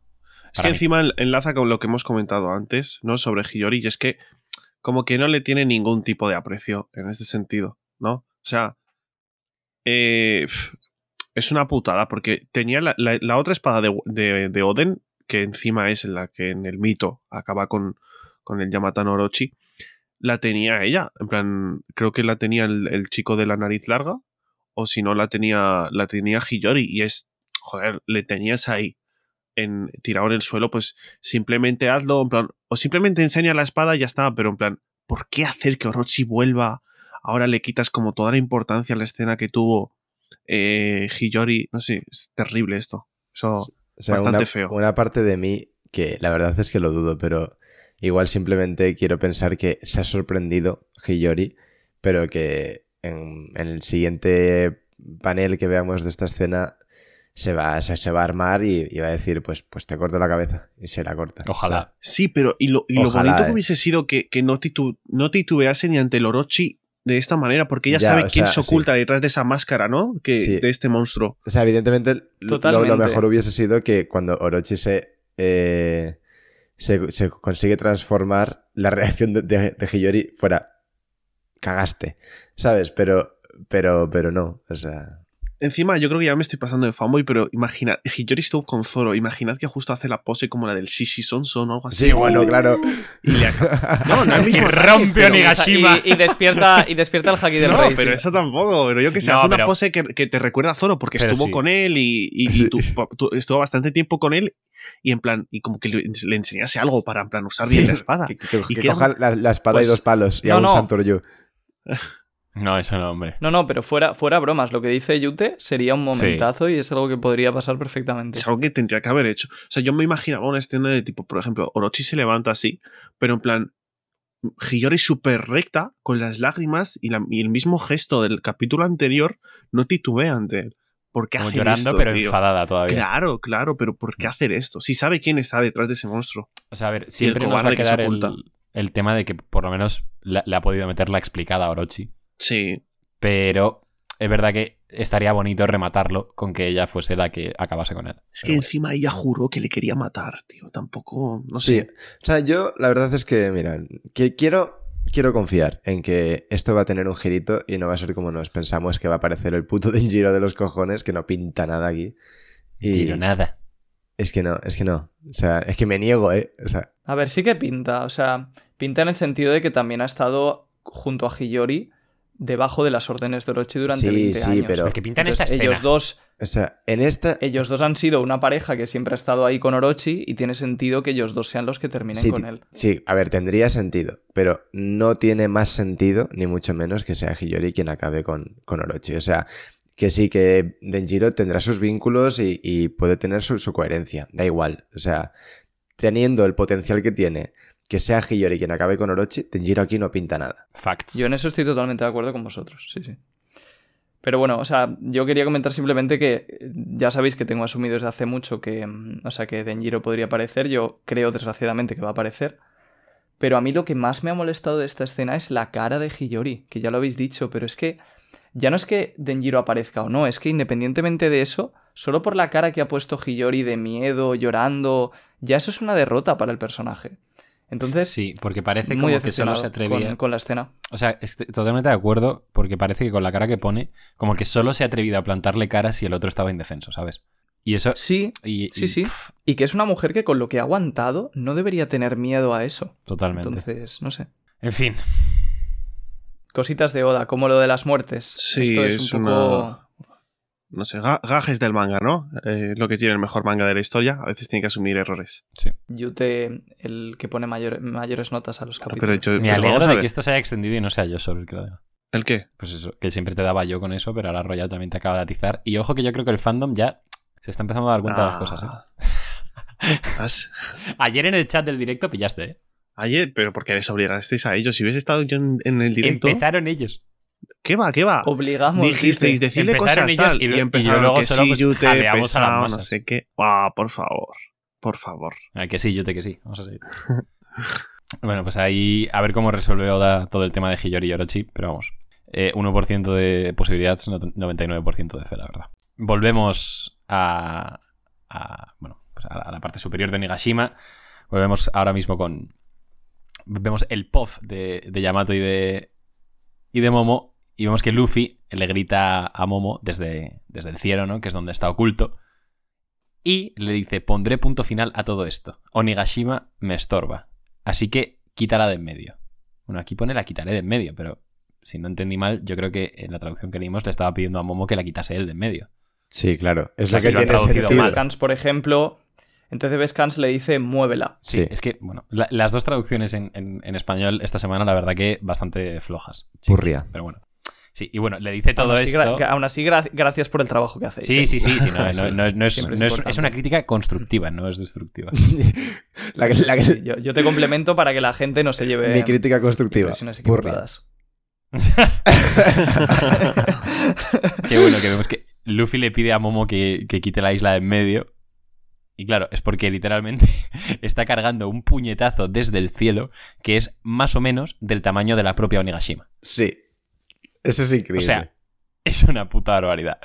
Es que mí. encima en- enlaza con lo que hemos comentado antes, ¿no? Sobre Hiyori, y es que como que no le tiene ningún tipo de aprecio en este sentido, ¿no? O sea, eh, es una putada, porque tenía la, la- la otra espada de, de- de Oden, que encima es la que en el mito acaba con, con el Yamata Orochi, la tenía ella. En plan, creo que la tenía el, el chico de la nariz larga, o si no, la tenía, la tenía Hiyori, y es, joder, le tenías ahí en, tirado en el suelo, pues simplemente hazlo, en plan, o simplemente enseña la espada y ya está, pero en plan, ¿por qué hacer que Orochi vuelva? Ahora le quitas como toda la importancia a la escena que tuvo eh, Hiyori, no sé, es terrible esto. Eso. O sea, Bastante una, feo. una parte de mí que la verdad es que lo dudo, pero igual simplemente quiero pensar que se ha sorprendido Hiyori, pero que en, en el siguiente panel que veamos de esta escena se va, se, se va a armar y, y va a decir, pues, pues te corto la cabeza. Y se la corta. Ojalá. Sí, pero y lo, y lo Ojalá, bonito que eh. hubiese sido que, que no, titu- no titubease ni ante el Orochi de esta manera, porque ella Ya, sabe quién sea, se oculta detrás de esa máscara, ¿no? Que, Sí. De este monstruo. O sea, evidentemente lo- lo, mejor hubiese sido que cuando Orochi se, eh, se, se consigue transformar, la <laughs> reacción de, de, de Hiyori fuera cagaste, ¿sabes? Pero, pero, pero no, o sea... Encima, yo creo que ya me estoy pasando de fanboy, pero imaginad, Hiyori estuvo con Zoro, imaginad que justo hace la pose como la del Shishi Sonson o algo así. Sí, bueno, claro. Y le No, no es <laughs> el mismo Y rompe pero- Onigashima. Y, y despierta, y despierta el haki del No, rey. pero sí. eso tampoco. Pero yo que sé, No, hace una pero- pose que, que te recuerda a Zoro porque Pero estuvo sí. con él y, y- y Sí. tú- tú- estuvo bastante tiempo con él y en plan, y como que le, le enseñase algo para en plan usar bien la espada. Que, que- Y que que coja la, la espada pues- y dos palos y No, haga un no. <laughs> No, eso no, hombre. No, no, pero fuera, fuera bromas. Lo que dice Yute sería un momentazo y es algo que podría pasar perfectamente. Es algo que tendría que haber hecho. O sea, yo me imaginaba una escena de tipo, por ejemplo, Orochi se levanta así, pero en plan, Hiyori súper recta, con las lágrimas y, la- y el mismo gesto del capítulo anterior, no titubea ante él. ¿Por qué Como hacer llorando, esto, pero tío? enfadada todavía. Claro, claro, pero ¿por qué hacer esto? Si sabe quién está detrás de ese monstruo. O sea, a ver, siempre nos va a que quedar oculta. el, el tema de que por lo menos le, le ha podido meter la explicada a Orochi. Sí, Pero es verdad que estaría bonito rematarlo con que ella fuese la que acabase con él. Es que bueno. encima ella juró que le quería matar, tío. Tampoco, no sí. sé. O sea, yo la verdad es que, mira, que quiero, quiero confiar en que esto va a tener un girito y no va a ser como nos pensamos que va a aparecer el puto <laughs> Denjiro de los cojones, que no pinta nada aquí. Y Tiro nada. es que no, es que no. O sea, es que me niego, ¿eh? O sea, A ver, sí que pinta. O sea, pinta en el sentido de que también ha estado junto a Hiyori debajo de las órdenes de Orochi durante Sí, 20 sí, años. pero- Porque pintan esta Entonces, escena. ellos dos, O sea, en esta... ellos dos han sido una pareja que siempre ha estado ahí con Orochi y tiene sentido que ellos dos sean los que terminen Sí, con él. Sí, a ver, tendría sentido, pero no tiene más sentido, ni mucho menos, que sea Hiyori quien acabe con, con Orochi. O sea, que sí que Denjiro tendrá sus vínculos y, y puede tener su, su coherencia, da igual. O sea, teniendo el potencial que tiene, que sea Hiyori quien acabe con Orochi, Denjiro aquí no pinta nada. Facts. Yo en eso estoy totalmente de acuerdo con vosotros, sí, sí. Pero bueno, o sea, yo quería comentar simplemente que eh, ya sabéis que tengo asumido desde hace mucho que, mm, o sea, que Denjiro podría aparecer. Yo creo desgraciadamente que va a aparecer. Pero a mí lo que más me ha molestado de esta escena es la cara de Hiyori, que ya lo habéis dicho, pero es que ya no es que Denjiro aparezca o no, es que independientemente de eso, solo por la cara que ha puesto Hiyori de miedo, llorando, ya eso es una derrota para el personaje. Entonces, Sí, porque parece muy como que solo se atrevía. con, con la escena. O sea, estoy totalmente de acuerdo, porque parece que con la cara que pone, como que solo se ha atrevido a plantarle cara si el otro estaba indefenso, ¿sabes? Y eso. Sí, y- sí, y- sí. Y que es una mujer que con lo que ha aguantado no debería tener miedo a eso. totalmente. Entonces, no sé. En fin, Cositas de Oda, como lo de las muertes. Sí, Esto es, es un poco. una- No sé, ga- gajes del manga, ¿no? Eh, lo que tiene el mejor manga de la historia. A veces tiene que asumir errores. sí. Yute, el que pone mayor- mayores notas a los pero capítulos. yo- Me Pero alegro de que esto se haya extendido y no sea yo solo el que lo diga. ¿El qué? Pues eso, que siempre te daba yo con eso, pero ahora Royal también te acaba de atizar. Y ojo que yo creo que el fandom ya se está empezando a dar cuenta de las cosas, ¿eh? Ah. Has- <laughs> Ayer en el chat del directo pillaste, ¿eh? Ayer, pero porque les obligasteis a ellos. Si hubiese estado yo en, en el directo. Empezaron ellos. ¿Qué va? ¿Qué va? Obligamos. Dijisteis, decirle Empezaron cosas ellos tal. y Y, lo- y empezaron luego que solo, sí, pues, las pesado, no sé qué. Ah, por favor. Por favor. Ah, que sí, te que sí. Vamos a seguir. <laughs> bueno, pues ahí a ver cómo resuelve Oda todo el tema de Hiyori y Orochi, pero vamos. eh, 1% de posibilidades, no- 99% de fe, la verdad. Volvemos a, a, bueno, pues a, la- a la parte superior de Nigashima. Volvemos ahora mismo con... Vemos el POF de, de Yamato y de, y de Momo. Y vemos que Luffy le grita a Momo desde, desde el cielo, ¿no? Que es donde está oculto. Y le dice, pondré punto final a todo esto. Onigashima me estorba. Así que quítala de en medio. Bueno, aquí pone la quitaré de en medio, pero si no entendí mal, yo creo que en la traducción que leímos le estaba pidiendo a Momo que la quitase él de en medio. Sí, claro. Es Así que han tiene traducido sentido. mal. Scans, por ejemplo, en TCB Scans le dice muévela. Sí, Sí. es que, bueno, la- las dos traducciones en, en- en español esta semana, la verdad que bastante flojas. Sí, Purria. Pero bueno. Sí, y bueno, le dice todo aún así, esto. aún así, gra- gracias por el trabajo que hacéis. Sí, ¿eh? sí, sí, sí, no, <laughs> no- Sí. no- no es, una crítica constructiva, no es destructiva. <laughs> La que- la que- Sí, yo, yo te complemento para que la gente no se lleve mi crítica constructiva. <laughs> Qué bueno que vemos que Luffy le pide a Momo que, que quite la isla de en medio. Y claro, es porque literalmente está cargando un puñetazo desde el cielo que es más o menos del tamaño de la propia Onigashima. Sí. Eso es increíble. O sea, es una puta barbaridad.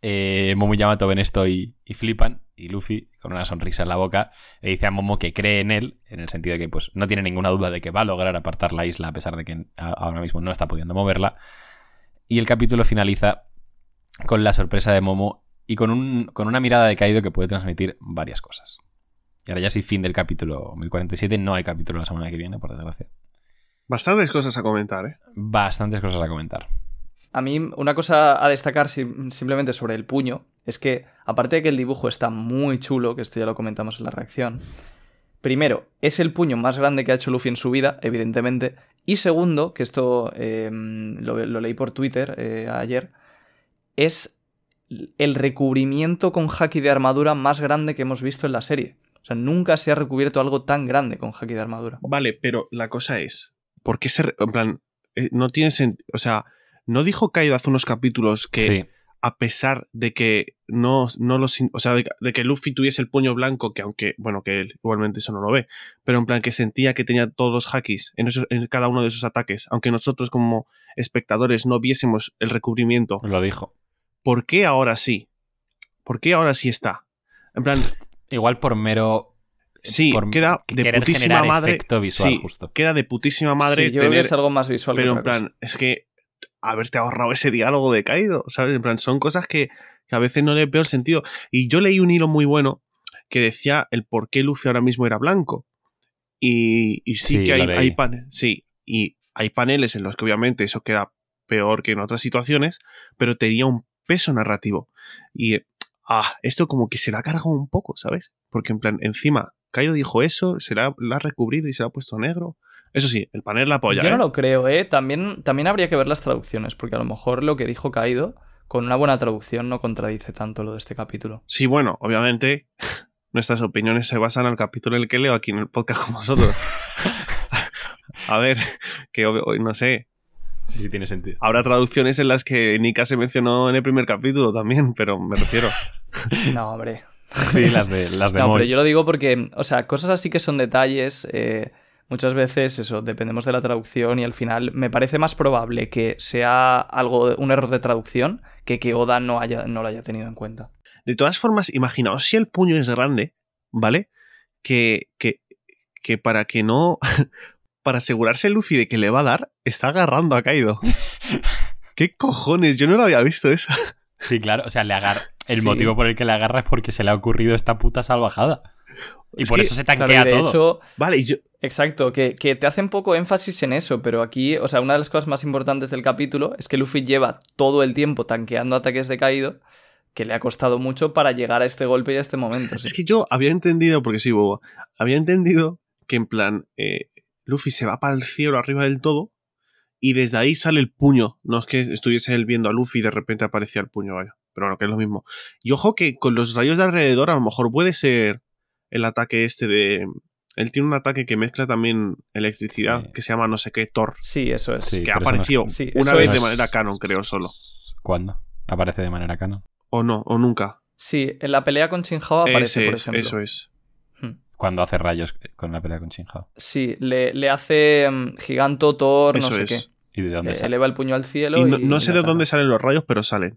Eh, Momo y Yamato ven esto y, y flipan. Y Luffy, con una sonrisa en la boca, le dice a Momo que cree en él, en el sentido de que pues, no tiene ninguna duda de que va a lograr apartar la isla, a pesar de que ahora mismo no está pudiendo moverla. Y el capítulo finaliza con la sorpresa de Momo y con, un, con una mirada de caído que puede transmitir varias cosas. Y ahora ya sí, fin del capítulo 1047. No hay capítulo la semana que viene, por desgracia. Bastantes cosas a comentar, ¿eh? Bastantes cosas a comentar. A mí, una cosa a destacar sim- simplemente sobre el puño es que, aparte de que el dibujo está muy chulo, que esto ya lo comentamos en la reacción, primero, es el puño más grande que ha hecho Luffy en su vida, evidentemente, y segundo, que esto eh, lo, lo leí por Twitter eh, ayer, es el recubrimiento con haki de armadura más grande que hemos visto en la serie. O sea, nunca se ha recubierto algo tan grande con haki de armadura. Vale, pero la cosa es, ¿por qué se... En plan, eh, no tiene sentido... O sea, ¿no dijo Kaido hace unos capítulos que sí. a pesar de que no, no los... O sea, de, de que Luffy tuviese el puño blanco, que aunque, bueno, que él igualmente eso no lo ve, pero en plan que sentía que tenía todos los hakis en, esos- en cada uno de esos ataques, aunque nosotros como espectadores no viésemos el recubrimiento, Lo dijo. ¿por qué ahora sí? ¿Por qué ahora sí está? En plan, Igual por mero. Sí, por queda de querer putísima generar madre. efecto visual, sí, justo. queda de putísima madre Sí, yo creo que tener es algo más visual que Pero en cosa. plan, es que haberte ahorrado ese diálogo de Kaido, ¿sabes? En plan, son cosas que, que a veces no le veo el sentido. Y yo leí un hilo muy bueno que decía el por qué Luffy ahora mismo era blanco. Y, y sí, Sí, que hay, paneles. Sí, y hay paneles en los que obviamente eso queda peor que en otras situaciones, pero tenía un peso narrativo. Y ah, esto como que se lo ha cargado un poco, ¿sabes? Porque en plan, encima, Kaido dijo eso, se la, la ha recubrido y se la ha puesto negro. Eso sí, el panel la apoya. Yo no ¿eh? lo creo, ¿eh? También, también habría que ver las traducciones, porque a lo mejor lo que dijo Kaido, con una buena traducción, no contradice tanto lo de este capítulo. Sí, bueno, obviamente <laughs> nuestras opiniones se basan en el capítulo en el que leo aquí en el podcast con vosotros. <laughs> A ver, que obvio- no sé, Sí, sí, tiene sentido. habrá traducciones en las que Nika se mencionó en el primer capítulo también, pero me refiero. <laughs> No, hombre. Sí, las de, las de No, pero yo lo digo porque, o sea, cosas así que son detalles, eh, muchas veces eso, dependemos de la traducción y al final me parece más probable que sea algo, un error de traducción que que Oda no, haya, no lo haya tenido en cuenta. De todas formas, imaginaos si el puño es grande, ¿vale? Que, que, que para que no. <laughs> para asegurarse Luffy de que le va a dar, está agarrando a Kaido. <laughs> ¿Qué cojones? Yo no lo había visto eso. Sí, claro. O sea, le agarra. El Sí. motivo por el que le agarra es porque se le ha ocurrido esta puta salvajada. Y Es por que, eso se tanquea de todo. hecho, Vale, y yo. Exacto, que, que te hacen poco énfasis en eso, pero aquí, o sea, una de las cosas más importantes del capítulo es que Luffy lleva todo el tiempo tanqueando ataques de Kaido, que le ha costado mucho para llegar a este golpe y a este momento. sí. Es que yo había entendido, porque sí, bobo, había entendido que en plan, eh, Luffy se va para el cielo arriba del todo y desde ahí sale el puño. No es que estuviese él viendo a Luffy y de repente aparecía el puño, vaya. Pero bueno, que es lo mismo. Y ojo que con los rayos de alrededor a lo mejor puede ser el ataque este de... Él tiene un ataque que mezcla también electricidad, Sí. que se llama no sé qué, Thor, Sí, eso es. Sí. que no es- apareció Sí, una vez es- de manera canon, creo, solo. ¿Cuándo? Aparece de manera canon. O no, o nunca. Sí, en la pelea con Shinhao aparece, Ese por es, ejemplo. eso es. Hmm. Cuando hace rayos con la pelea con Shinhao. Sí, le, le hace mm, giganto, Thor, no Eso sé es. qué. ¿Y de dónde Eh, sale? eleva el puño al cielo. Y no, y- no sé de dónde salen los rayos, pero salen.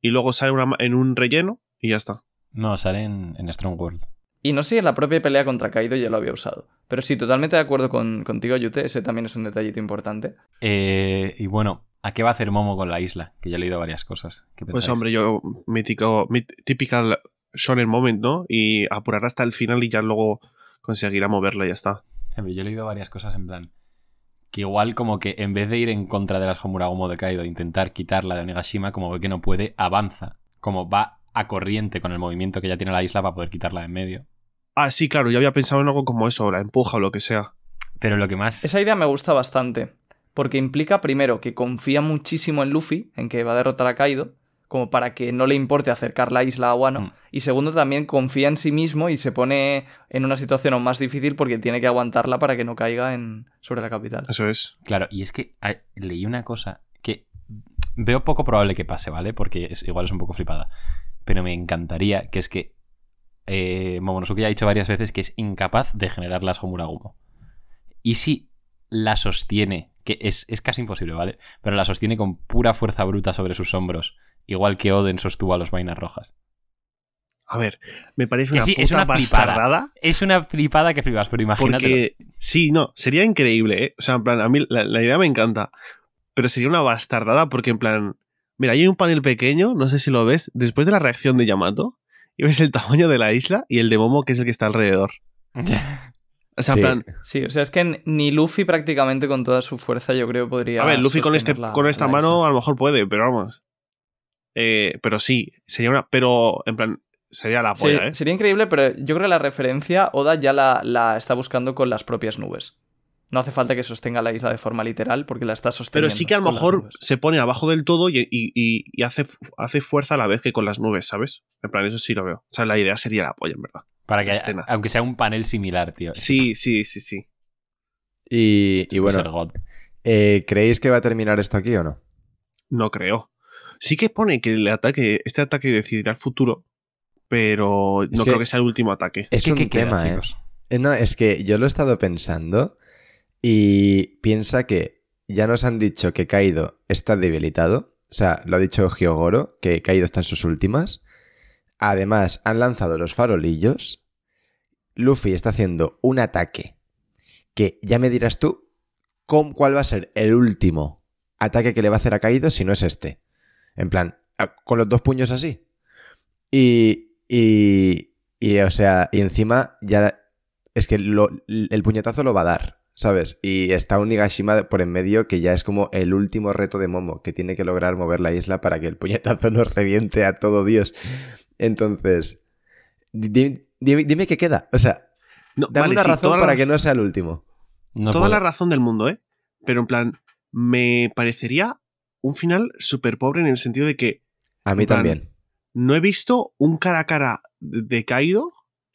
Y luego sale una en un relleno y ya está. No, sale en, en Strong World. Y no sé si en la propia pelea contra Kaido ya lo había usado. Pero sí, totalmente de acuerdo con, contigo, Yute. Ese también es un detallito importante. Eh, y bueno, ¿a qué va a hacer Momo con la isla? Que ya he leído varias cosas. ¿Qué Pues hombre, yo, mítico, typical shonen moment, ¿no? Y apurar hasta el final y ya luego conseguirá moverla y ya está. Siempre, yo he leído varias cosas en plan. Que igual como que en vez de ir en contra de las Homuragumo de Kaido e intentar quitarla de Onigashima, como ve que no puede, avanza. Como va a corriente con el movimiento que ya tiene la isla para poder quitarla de en medio. Ah, sí, claro, yo había pensado en algo como eso, la empuja o lo que sea. Pero lo que más... Esa idea me gusta bastante. Porque implica, primero, que confía muchísimo en Luffy, en que va a derrotar a Kaido, como para que no le importe acercar la isla a Wano. Mm. Y segundo, también confía en sí mismo y se pone en una situación aún más difícil porque tiene que aguantarla para que no caiga en... sobre la capital. Eso es. Claro, y es que ah, leí una cosa que veo poco probable que pase, ¿vale? Porque es, igual es un poco flipada. Pero me encantaría, que es que eh, Momonosuke ya ha dicho varias veces que es incapaz de generar las Homuragumo. Y si la sostiene, que es, es casi imposible, ¿vale? Pero la sostiene con pura fuerza bruta sobre sus hombros, igual que Oden sostuvo a los vainas rojas. A ver, me parece una sí, puta es una flipada. bastardada. Es una flipada que flipas, pero imagínate. Porque, sí, no, sería increíble, ¿eh? O sea, en plan, a mí la, la idea me encanta. Pero sería una bastardada porque, en plan, mira, hay un panel pequeño, no sé si lo ves, después de la reacción de Yamato, y ves el tamaño de la isla y el de Momo, que es el que está alrededor. <laughs> O sea, Sí. en plan, Sí, o sea, es que ni Luffy prácticamente con toda su fuerza yo creo podría... a ver, Luffy con, este, la- con esta mano isla. a lo mejor puede, pero vamos. Eh, pero sí, sería una. Pero, en plan, sería la Sí, polla, ¿eh? Sería increíble, pero yo creo que la referencia Oda ya la, la está buscando con las propias nubes. No hace falta que sostenga la isla de forma literal porque la está Pero sosteniendo. sí que a lo mejor se pone abajo del todo y, y- y- y hace, hace fuerza a la vez que con las nubes, ¿sabes? En plan, eso sí lo veo. O sea, la idea sería la polla, en verdad. Para que, haya- aunque sea un panel similar, tío. Sí, sí, sí, sí. Y, ser bueno, God. eh, ¿creéis que va a terminar esto aquí o no? No creo. Sí que pone que el ataque, este ataque decidirá el futuro, pero no creo que sea el último ataque. Es que, un ¿qué queda, tema, ¿eh? chicos? Eh, No, es que yo lo he estado pensando y piensa que ya nos han dicho que Kaido está debilitado. O sea, lo ha dicho Hyogoro, que Kaido está en sus últimas. Además, han lanzado los farolillos. Luffy está haciendo un ataque que ya me dirás tú cómo- cuál va a ser el último ataque que le va a hacer a Kaido si no es este. En plan, a- con los dos puños así. Y, y, y, o sea, y encima ya es que lo- el puñetazo lo va a dar. ¿sabes? Y está un Nigashima por en medio que ya es como el último reto de Momo, que tiene que lograr mover la isla para que el puñetazo <laughs> nos reviente a todo Dios. Entonces, di- dime, dime qué queda. O sea, No, dame vale, una sí, razón para la- que no sea el último. No toda puedo. la razón del mundo, ¿eh? Pero en plan, me parecería un final súper pobre en el sentido de que A mí plan, también. no he visto un cara a cara de Kaido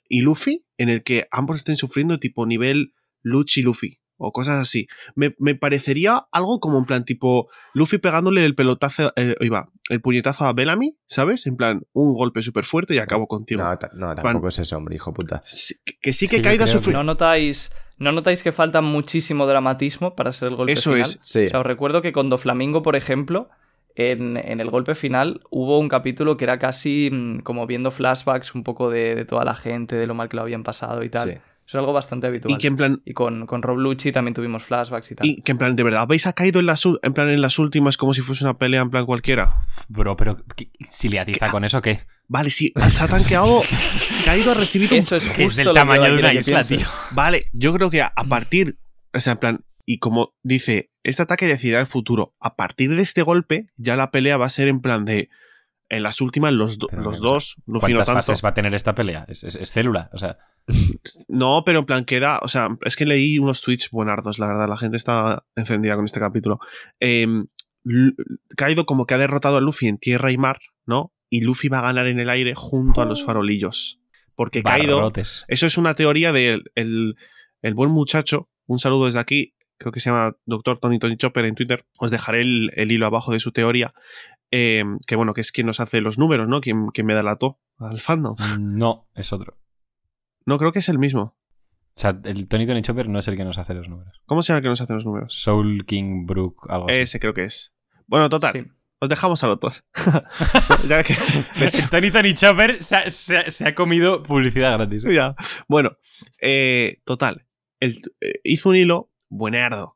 y Luffy en el que ambos estén sufriendo tipo nivel Luchi Luffy o cosas así. Me, me parecería algo como en plan tipo Luffy pegándole el pelotazo, eh, iba, el puñetazo a Bellamy, ¿sabes? En plan, un golpe súper fuerte y acabo contigo. No, no, tampoco es eso, hombre, hijo puta. Sí, que- que sí Es que que sufrido. ¿No notáis, ¿No notáis que falta muchísimo dramatismo para ser el golpe Eso final? es. Sí. O sea, os recuerdo que con Doflamingo, por ejemplo, en, en el golpe final hubo un capítulo que era casi mm, como viendo flashbacks un poco de, de toda la gente, de lo mal que lo habían pasado y tal. Eso es algo bastante habitual. Y que en plan, Y con, con Rob Lucci también tuvimos flashbacks y tal. y que en plan, de verdad, ¿veis a Kaido en las, en plan, en las últimas como si fuese una pelea en plan cualquiera? Bro, pero ¿qué- si le atiza con eso, ¿qué? Vale, sí, se ha tanqueado. Kaido ha recibido un Eso es del lo tamaño de una isla, pienses. Vale, yo creo que a, a partir, o sea, en plan, y como dice, este ataque decidirá el futuro. A partir de este golpe, ya la pelea va a ser en plan de, en las últimas, los, do- Pero, los dos, Luffy no ¿Cuántas tanto. fases va a tener esta pelea? Es, es- es célula, o sea... <laughs> No, pero en plan queda, o sea, es que leí unos tweets buenardos, la verdad, la gente está encendida con este capítulo. Eh, Kaido como que ha derrotado a Luffy en tierra y mar, ¿no? Y Luffy va a ganar en el aire junto a los farolillos. Porque Kaido... barrotes. Eso es una teoría del el, el buen muchacho. Un saludo desde aquí. Creo que se llama Dr. Tony Tony Chopper en Twitter. Os dejaré el, el hilo abajo de su teoría. Eh, que bueno, que es quien nos hace los números, ¿no? Quien, quien me da la to al fandom. No, es otro. No, creo que es el mismo. O sea, el Tony Tony Chopper no es el que nos hace los números. ¿Cómo se llama el que nos hace los números? Soul King Brook, algo así. Ese creo que es. Bueno, total. Sí. Os dejamos a los dos. <laughs> ya que, <laughs> El Tony Tony Chopper se ha, se ha- se ha comido publicidad gratis. ya. Bueno, eh, total. El- eh, hizo un hilo buenardo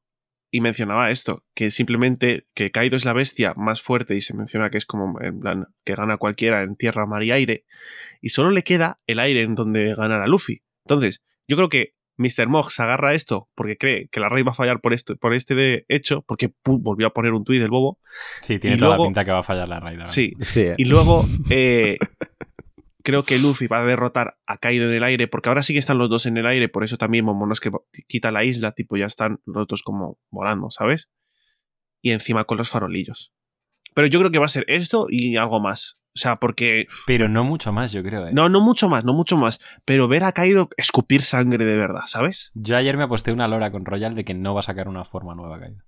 y mencionaba esto, que simplemente que Kaido es la bestia más fuerte y se menciona que es como en plan que gana cualquiera en tierra, mar y aire y solo le queda el aire en donde ganará Luffy. Entonces, yo creo que Mr. Mog se agarra a esto porque cree que la raid va a fallar por esto, por este de hecho, porque volvió a poner un tuit del bobo. Sí, tiene Y toda luego- la pinta que va a fallar la raid. ahora. Sí, Sí. y luego eh, <laughs> creo que Luffy va a derrotar a Kaido en el aire, porque ahora sí que están los dos en el aire, por eso también Momonosuke quita la isla, tipo ya están los dos como volando, ¿sabes? Y encima con los farolillos. Pero yo creo que va a ser esto y algo más. O sea, porque... Pero no mucho más, yo creo. ¿eh? No, no mucho más, no mucho más. Pero ver a Kaido escupir sangre de verdad, ¿sabes? Yo ayer me aposté una lora con Royal de que no va a sacar una forma nueva, Kaido.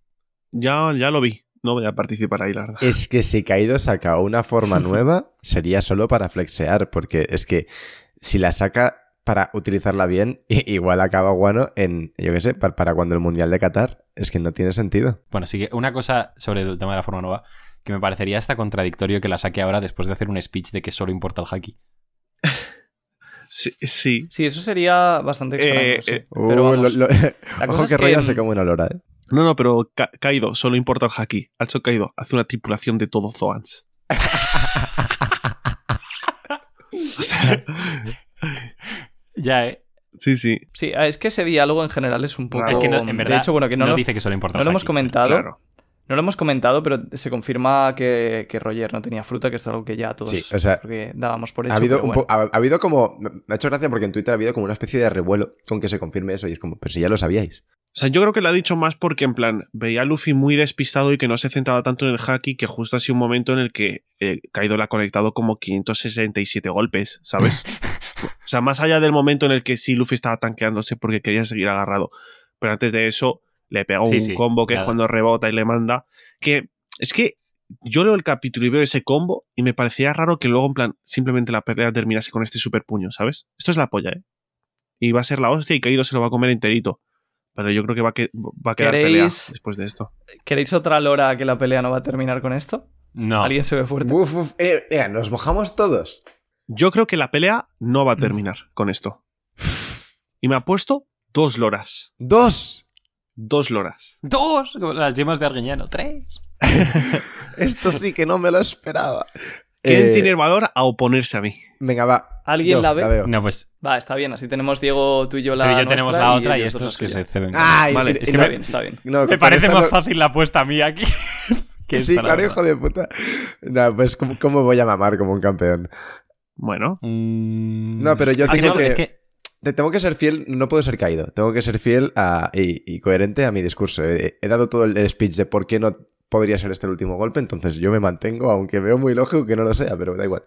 Ya, ya lo vi. No voy a participar ahí, la verdad. Es que si Kaido saca una forma <laughs> nueva, sería solo para flexear, porque es que si la saca para utilizarla bien, igual acaba guano en, yo qué sé, pa- para, cuando el Mundial de Qatar. Es que no tiene sentido. Bueno, sí que una cosa sobre el tema de la forma nueva, que me parecería hasta contradictorio que la saque ahora después de hacer un speech de que solo importa el haki. <laughs> Sí, sí. Sí, eso sería bastante extraño. Eh, sí. eh, Uh, Pero vamos, lo- lo- la <laughs> Ojo cosa que es que, se come una lora, ¿eh? No, no, pero Ka- Kaido solo importa el haki. Alzo Kaido hace una tripulación de todo Zoans. <laughs> o sea, Ya, ¿eh? sí, sí. Sí, es que ese diálogo en general es un poco... Es que no, en verdad de hecho, bueno, que no, no lo, dice que solo importa no el lo hemos comentado. Claro. No lo hemos comentado, pero se confirma que, que Roger no tenía fruta, que es algo que ya todos Sí, o sea, porque dábamos por hecho. Ha habido, pero un bueno. po- ha, ha habido como. Me ha hecho gracia porque en Twitter ha habido como una especie de revuelo con que se confirme eso. Y es como, pero si ya lo sabíais. O sea, yo creo que lo ha dicho más porque, en plan, veía a Luffy muy despistado y que no se centraba tanto en el haki, que justo ha sido un momento en el que eh, Kaido le ha conectado como 567 golpes, ¿sabes? <laughs> o sea, más allá del momento en el que sí Luffy estaba tanqueándose porque quería seguir agarrado. Pero antes de eso, le pegó Sí, un sí, combo que es cuando rebota y le manda. Que es que yo leo el capítulo y veo ese combo y me parecía raro que luego, en plan, simplemente la pelea terminase con este super puño, ¿sabes? Esto es la polla, ¿eh? Y va a ser la hostia y Kaido se lo va a comer enterito. Pero yo creo que va a, que- va a quedar pelea ¿Queréis- después de esto. ¿Queréis otra lora que la pelea no va a terminar con esto? No. ¿Alguien se ve fuerte? Uf, uf, eh, nos mojamos todos. Yo creo que la pelea no va a terminar con esto. Y me ha puesto dos loras. ¡Dos! Dos loras. Dos, como las yemas de Arguiñano. Tres. <laughs> Esto sí que no me lo esperaba. ¿Quién Eh, tiene el valor a oponerse a mí? Venga, va. ¿Alguien Yo la ve? veo. No, pues Va, está bien. Así tenemos Diego, tú y yo la tú y yo tenemos la otra y dos estos que se ceben. Ay, Vale, y- es y que no- Está bien, está bien. no, Me parece más no- fácil la apuesta a mí aquí. <laughs> que Sí, claro, verdad. hijo de puta. No, pues, ¿cómo, cómo voy a mamar como un campeón? Bueno, Mm, No, pero yo tengo que- Te- Tengo que ser fiel, no puedo ser caído. Tengo que ser fiel a- y, y coherente a mi discurso. He, he dado todo el speech de por qué no podría ser este el último golpe, entonces yo me mantengo, aunque veo muy lógico que no lo sea, pero da igual.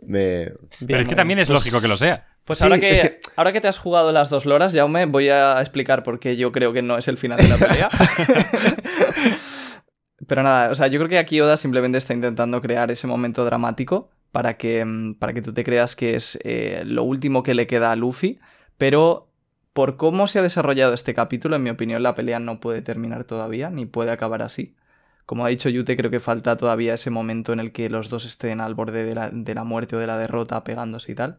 Me... Pero es que también es lógico que lo sea. Pues Sí, ahora, que, es que- ahora que te has jugado las dos loras, Jaume, voy a explicar por qué yo creo que no es el final de la pelea. <laughs> Pero nada, o sea, yo creo que aquí Oda simplemente está intentando crear ese momento dramático para que, mm, para que tú te creas que es eh, lo último que le queda a Luffy, pero por cómo se ha desarrollado este capítulo, en mi opinión, la pelea no puede terminar todavía, ni puede acabar así. Como ha dicho Yute, creo que falta todavía ese momento en el que los dos estén al borde de la, de la muerte o de la derrota, pegándose y tal.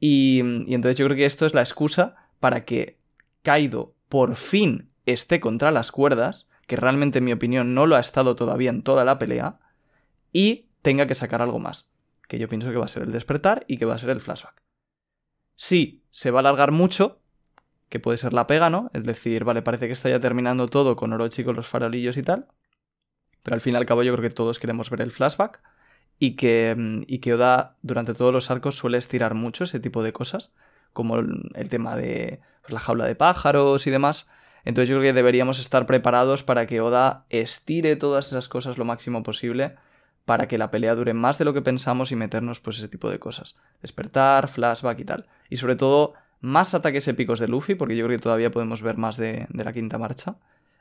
Y, y entonces yo creo que esto es la excusa para que Kaido por fin esté contra las cuerdas, que realmente en mi opinión no lo ha estado todavía en toda la pelea, y tenga que sacar algo más, que yo pienso que va a ser el despertar y que va a ser el flashback. Sí, se va a alargar mucho, que puede ser la pega, ¿no? Es decir, vale, parece que está ya terminando todo con Orochi, con los farolillos y tal, pero al fin y al cabo yo creo que todos queremos ver el flashback y que, Oda durante todos los arcos suele estirar mucho ese tipo de cosas, como el, el tema de pues, la jaula de pájaros y demás. Entonces yo creo que deberíamos estar preparados para que Oda estire todas esas cosas lo máximo posible para que la pelea dure más de lo que pensamos y meternos pues ese tipo de cosas. Despertar, flashback y tal. Y sobre todo más ataques épicos de Luffy, porque yo creo que todavía podemos ver más de, de la quinta marcha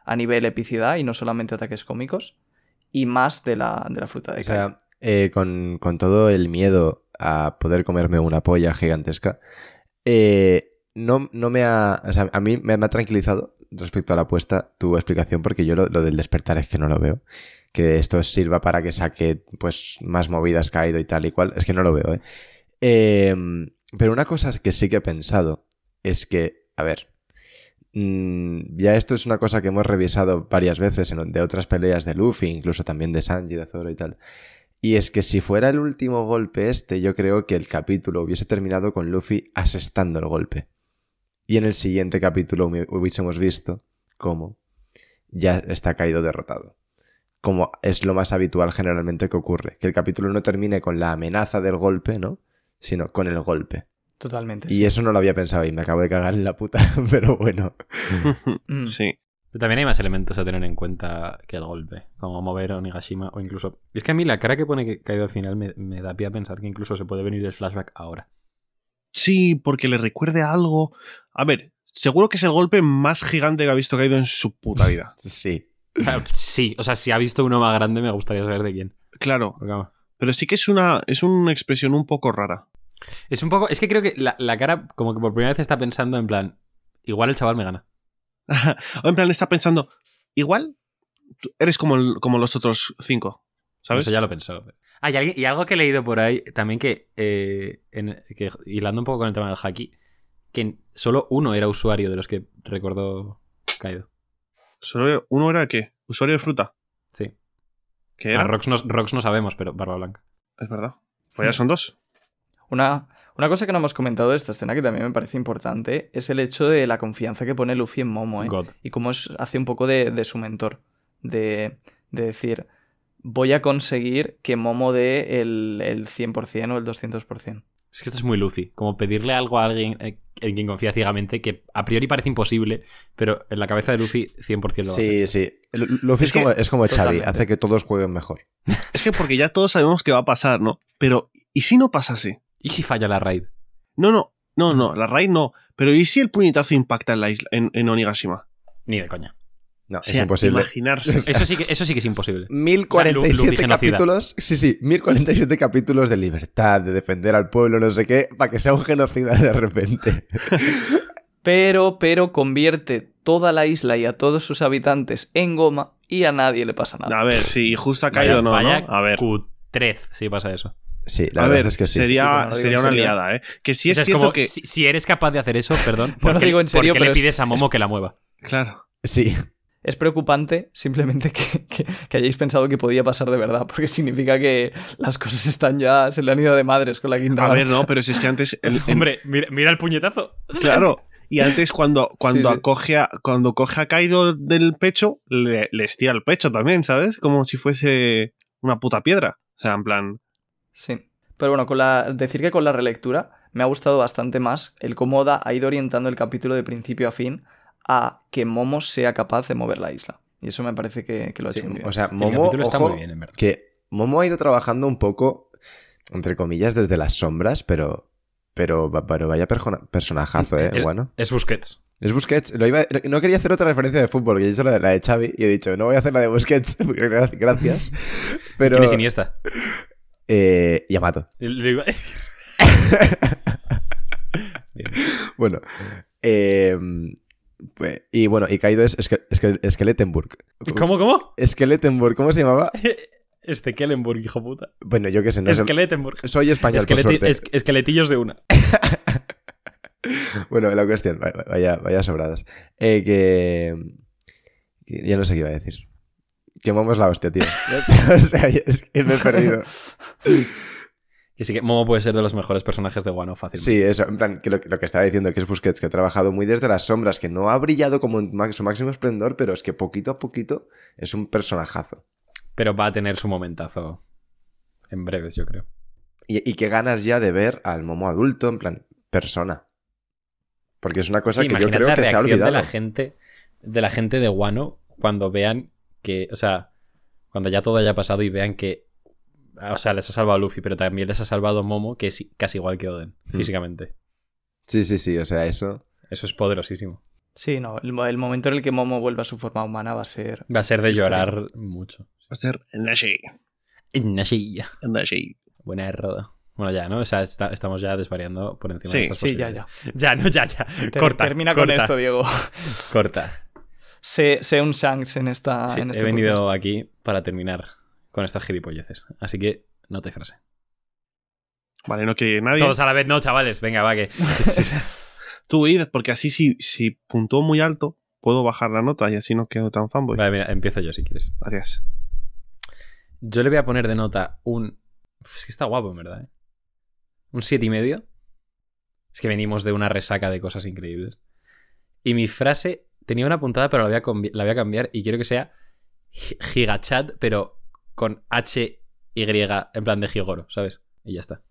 a nivel epicidad y no solamente ataques cómicos. Y más de la, de la fruta de O sea, eh, con, con todo el miedo a poder comerme una polla gigantesca, eh, no, no me ha... O sea, a mí me, me ha tranquilizado respecto a la apuesta tu explicación, porque yo lo, lo del despertar es que no lo veo. Que esto sirva para que saque pues más movidas caído y tal y cual, es que no lo veo, ¿eh? Eh, pero una cosa que sí que he pensado es que, a ver, mm, ya esto es una cosa que hemos revisado varias veces en, de otras peleas de Luffy, incluso también de Sanji, de Zoro y tal. Y es que si fuera el último golpe este, yo creo que el capítulo hubiese terminado con Luffy asestando el golpe. Y en el siguiente capítulo hubiésemos visto cómo ya está caído derrotado. Como es lo más habitual generalmente que ocurre. Que el capítulo no termine con la amenaza del golpe, ¿no? Sino con el golpe. Totalmente. Y sí. eso no lo había pensado y me acabo de cagar en la puta, <laughs> pero bueno. <laughs> Mm. sí. Pero también hay más elementos a tener en cuenta que el golpe, como mover a Onigashima o incluso... Es que a mí la cara que pone que caído al final me, me da pie a pensar que incluso se puede venir el flashback ahora. Sí, porque le recuerde a algo. A ver, seguro que es el golpe más gigante que ha visto caído en su puta vida. <laughs> Sí. <laughs> Sí, o sea, si ha visto uno más grande me gustaría saber de quién. Claro, pero sí que es una, es una expresión un poco rara. Es un poco... Es que creo que la, la cara como que por primera vez está pensando en plan... Igual el chaval me gana. <laughs> o en plan, está pensando, igual tú eres como, el- como los otros cinco, ¿sabes? Eso ya lo pensó. Ah, y, y algo que he leído por ahí también que, eh, en- que hilando un poco con el tema del haki, que solo uno era usuario de los que recordó Kaido. Solo uno era qué? Usuario de fruta. Sí. ¿Qué? Rox no, Rox no sabemos, pero Barba Blanca. Es verdad. Pues ya son dos. <laughs> Una, una cosa que no hemos comentado de esta escena que también me parece importante es el hecho de la confianza que pone Luffy en Momo, ¿eh? God. Y cómo es- hace un poco de, de su mentor. De, de decir, voy a conseguir que Momo dé el, el 100% o el 200%. Es que esto es muy Luffy. Como pedirle algo a alguien eh, en quien confía ciegamente que a priori parece imposible, pero en la cabeza de Luffy 100% lo va a hacer. Sí, sí. Luffy es, Es que- como, es como Xavi, hace que todos jueguen mejor. <laughs> Es que porque ya todos sabemos que va a pasar, ¿no? Pero, ¿y si no pasase? ¿Y si falla la raid? No, no, no, no, la raid no. Pero ¿y si el puñetazo impacta en la isla, en, en Onigashima? Ni de coña. No, O es sea, imposible. Imaginarse. <laughs> Eso sí que, eso sí que es imposible. 1047 Luffy genocida. capítulos. Sí, sí, 1047 capítulos de libertad, de defender al pueblo, no sé qué, para que sea un genocida de repente. <laughs> Pero, pero convierte toda la isla y a todos sus habitantes en goma y a nadie le pasa nada. A ver, si justo ha caído no, Vaya ¿no? A ver. cutrez si pasa eso. Sí, la A verdad ver, es que sí. Sería, no sería una serio. liada, ¿eh? Que sí O es sea, como, que... si, si eres capaz de hacer eso, perdón, <laughs> No lo ¿por qué- digo en serio, ¿por qué pero le es- pides a Momo que la mueva? Claro. Sí. Es preocupante simplemente que, que- que hayáis pensado que podía pasar de verdad, porque significa que las cosas están ya, se le han ido de madres con la quinta A ver, no, pero si es que antes. el- <laughs> en- Hombre, mira, mira el puñetazo. Claro. Y antes, cuando, cuando, Sí, sí. Acoge a, cuando coge a Kaido del pecho, le, le estira el pecho también, ¿sabes? Como si fuese una puta piedra. O sea, en plan. Sí. Pero bueno, con la, decir que con la relectura me ha gustado bastante más el cómo Oda ha ido orientando el capítulo de principio a fin a que Momo sea capaz de mover la isla. Y eso me parece que, que lo ha Sí, hecho muy bien. o sea, Momo, capítulo está ojo, muy bien, en verdad. que Momo ha ido trabajando un poco, entre comillas, desde las sombras, pero, pero, pero vaya persona- personajazo, ¿eh? Es- Bueno. Es Busquets. Es Busquets. Lo iba- no quería hacer otra referencia de fútbol, que he dicho la de, la de Xavi y he dicho, no voy a hacer la de Busquets, <laughs> gracias. <laughs> Pero, ¿Quién es Iniesta? <laughs> eh, Yamato. Lo iba- Bien. Bueno. eh, y bueno, y Kaido es, Ske- Ske- Skeletenburg. ¿Cómo, cómo? Skeletenburg, ¿cómo se llamaba? <laughs> Este Kellenburg, hijo puta. Bueno, yo qué sé, no sé. Esqueletenburg. Soy español, por Esqueleti- suerte. es- esqueletillos de una. <laughs> Bueno, la cuestión, va- vaya, vaya sobradas. Eh, que, Ya no sé qué iba a decir. Que Momo es la hostia, tío. <laughs> o sea, es que me he perdido. Que sí que Momo puede ser de los mejores personajes de Wano fácilmente. Sí, eso, en plan, que lo, lo que estaba diciendo, que es Busquets, que ha trabajado muy desde las sombras, que no ha brillado como en su máximo esplendor, pero es que poquito a poquito es un personajazo. Pero va a tener su momentazo en breves, yo creo. Y, y qué ganas ya de ver al Momo adulto, en plan, persona. Porque es una cosa Sí, que yo creo la que se ha reacción olvidado. de la gente de la gente de Wano cuando vean que, o sea, cuando ya todo haya pasado y vean que o sea, les ha salvado Luffy, pero también les ha salvado Momo, que es casi igual que Oden, Hmm. físicamente. Sí, sí, sí, o sea, eso. Eso es poderosísimo. Sí, no, el, el momento en el que Momo vuelva a su forma humana va a ser... Va a ser de llorar mucho. Va a ser Nashi. Nashi. Nashi. Buena errada. Bueno, ya, ¿no? O sea, está- estamos ya desvariando por encima Sí, de estas Sí, ya, ya. <laughs> Ya, no, ya, ya. Corta. termina con esto, Diego. Corta. sé, sé un Shanks en, esta, Sí, en este he venido podcast. aquí para terminar con estas gilipolleces. Así que no te frase. Vale, no quiere ir nadie. Todos a la vez, no, chavales. Venga, va, que. <laughs> Tú id, porque así si, si puntúo muy alto, puedo bajar la nota y así no quedo tan fanboy. Vale, mira, empiezo yo si quieres. Gracias. Yo le voy a poner de nota un. Es que está guapo, en verdad. ¿eh? Un siete y medio. Es que venimos de una resaca de cosas increíbles. Y mi frase tenía una puntada, pero la voy a, combi- la voy a cambiar y quiero que sea gi- gigachat, pero con H Y en plan de Gigoro, ¿sabes? Y ya está.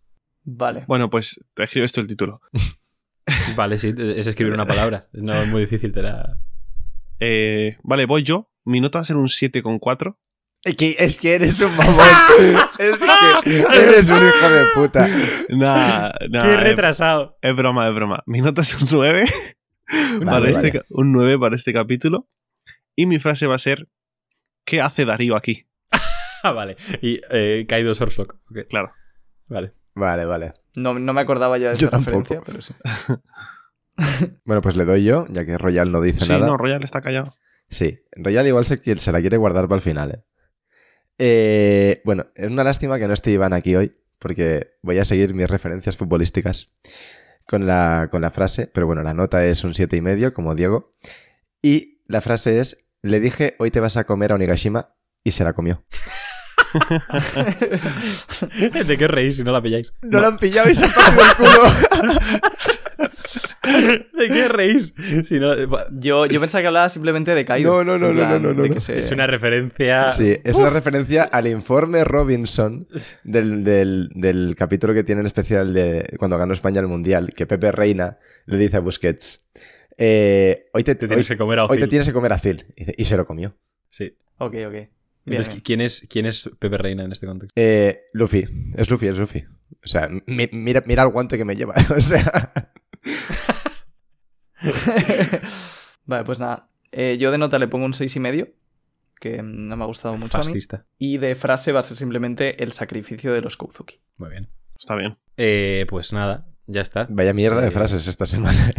Vale. Bueno, pues te escribo esto el título. <laughs> Vale, sí, es escribir una palabra. No es muy difícil, te la. Eh, vale, voy yo. Mi nota va a ser un 7,4. Es que, es que eres un mamón. <laughs> es que eres un hijo de puta. <laughs> Nah, nah, ¡Qué es- retrasado! Es broma, es broma. Mi nota es un 9. para Vale, este, Un 9 para este capítulo. Y mi frase va a ser: ¿Qué hace Darío aquí? <laughs> Ah, vale. Y eh, Kaido Sorslock. Ok, Claro. Vale. Vale, vale. No, no me acordaba ya de Yo esa tampoco. referencia, pero sí. <laughs> Bueno, pues le doy yo, ya que Royal no dice Sí, nada. no, Royal está callado. Sí, Royal igual se, se la quiere guardar para el final. ¿eh? Eh, bueno, es una lástima que no esté Iván aquí hoy, porque voy a seguir mis referencias futbolísticas con la, con la frase, pero bueno, la nota es un siete y medio, como Diego. Y la frase es, le dije, hoy te vas a comer a Onigashima, y se la comió. <laughs> ¿De qué reís si no la pilláis? No, la han pillado y se ha partido el culo. <laughs> ¿De qué reís? Si no- Yo, yo pensaba que hablaba simplemente de Kaido. No, no, no, no, no, no, no. se- Es una referencia. Sí, es una referencia al informe Robinson <laughs> del, del- del capítulo que tiene en especial de cuando ganó España el Mundial, que Pepe Reina le dice a Busquets, eh, hoy, te, Te tienes hoy- que comer a hoy te tienes que comer a Phil. Y se lo comió. Sí. Ok, ok. Bien, Entonces, bien. ¿quién es, ¿quién es Pepe Reina en este contexto? Eh, Luffy, es Luffy, es Luffy. O sea, mi- mira, mira el guante que me lleva. <laughs> O sea, <laughs> vale, pues nada. Eh, yo de nota le pongo un seis y medio, que no me ha gustado mucho a mí. Fascista. Y de frase va a ser simplemente el sacrificio de los Kozuki. Muy bien. Está bien. Eh, pues nada, ya está. vaya mierda de Eh, frases esta semana.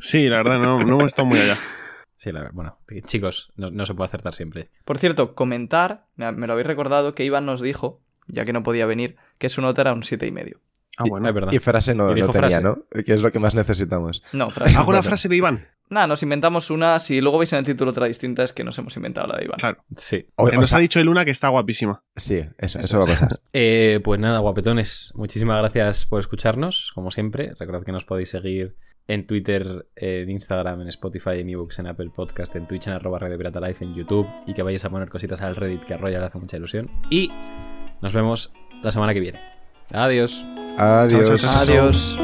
Sí, la verdad, no, no hemos estado muy allá. <laughs> Sí, la verdad. Bueno, chicos, no, no se puede acertar siempre. Por cierto, comentar, me, me lo habéis recordado, que Iván nos dijo, ya que no podía venir, que su nota era un siete y medio. Ah, Y- bueno. Es verdad. Y frase no, Y no tenía, frase. ¿no? Que es lo que más necesitamos. No, <laughs> frase. Hago una Bueno. frase de Iván. Nada, nos inventamos una. Si luego veis en el título otra distinta, es que nos hemos inventado la de Iván. Claro. Sí. O- nos sea, ha dicho el Luna que está guapísima. Sí, eso, eso va a pasar. <laughs> Eh, pues nada, guapetones, muchísimas gracias por escucharnos, como siempre. Recordad que nos podéis seguir en Twitter, en Instagram, en Spotify, en ebooks, en Apple Podcast, en Twitch, en arroba Radio Pirata Life, en YouTube y que vayáis a poner cositas al Reddit que a Royal le hace mucha ilusión. Y nos vemos la semana que viene. Adiós. Adiós. chao, chao. Adiós.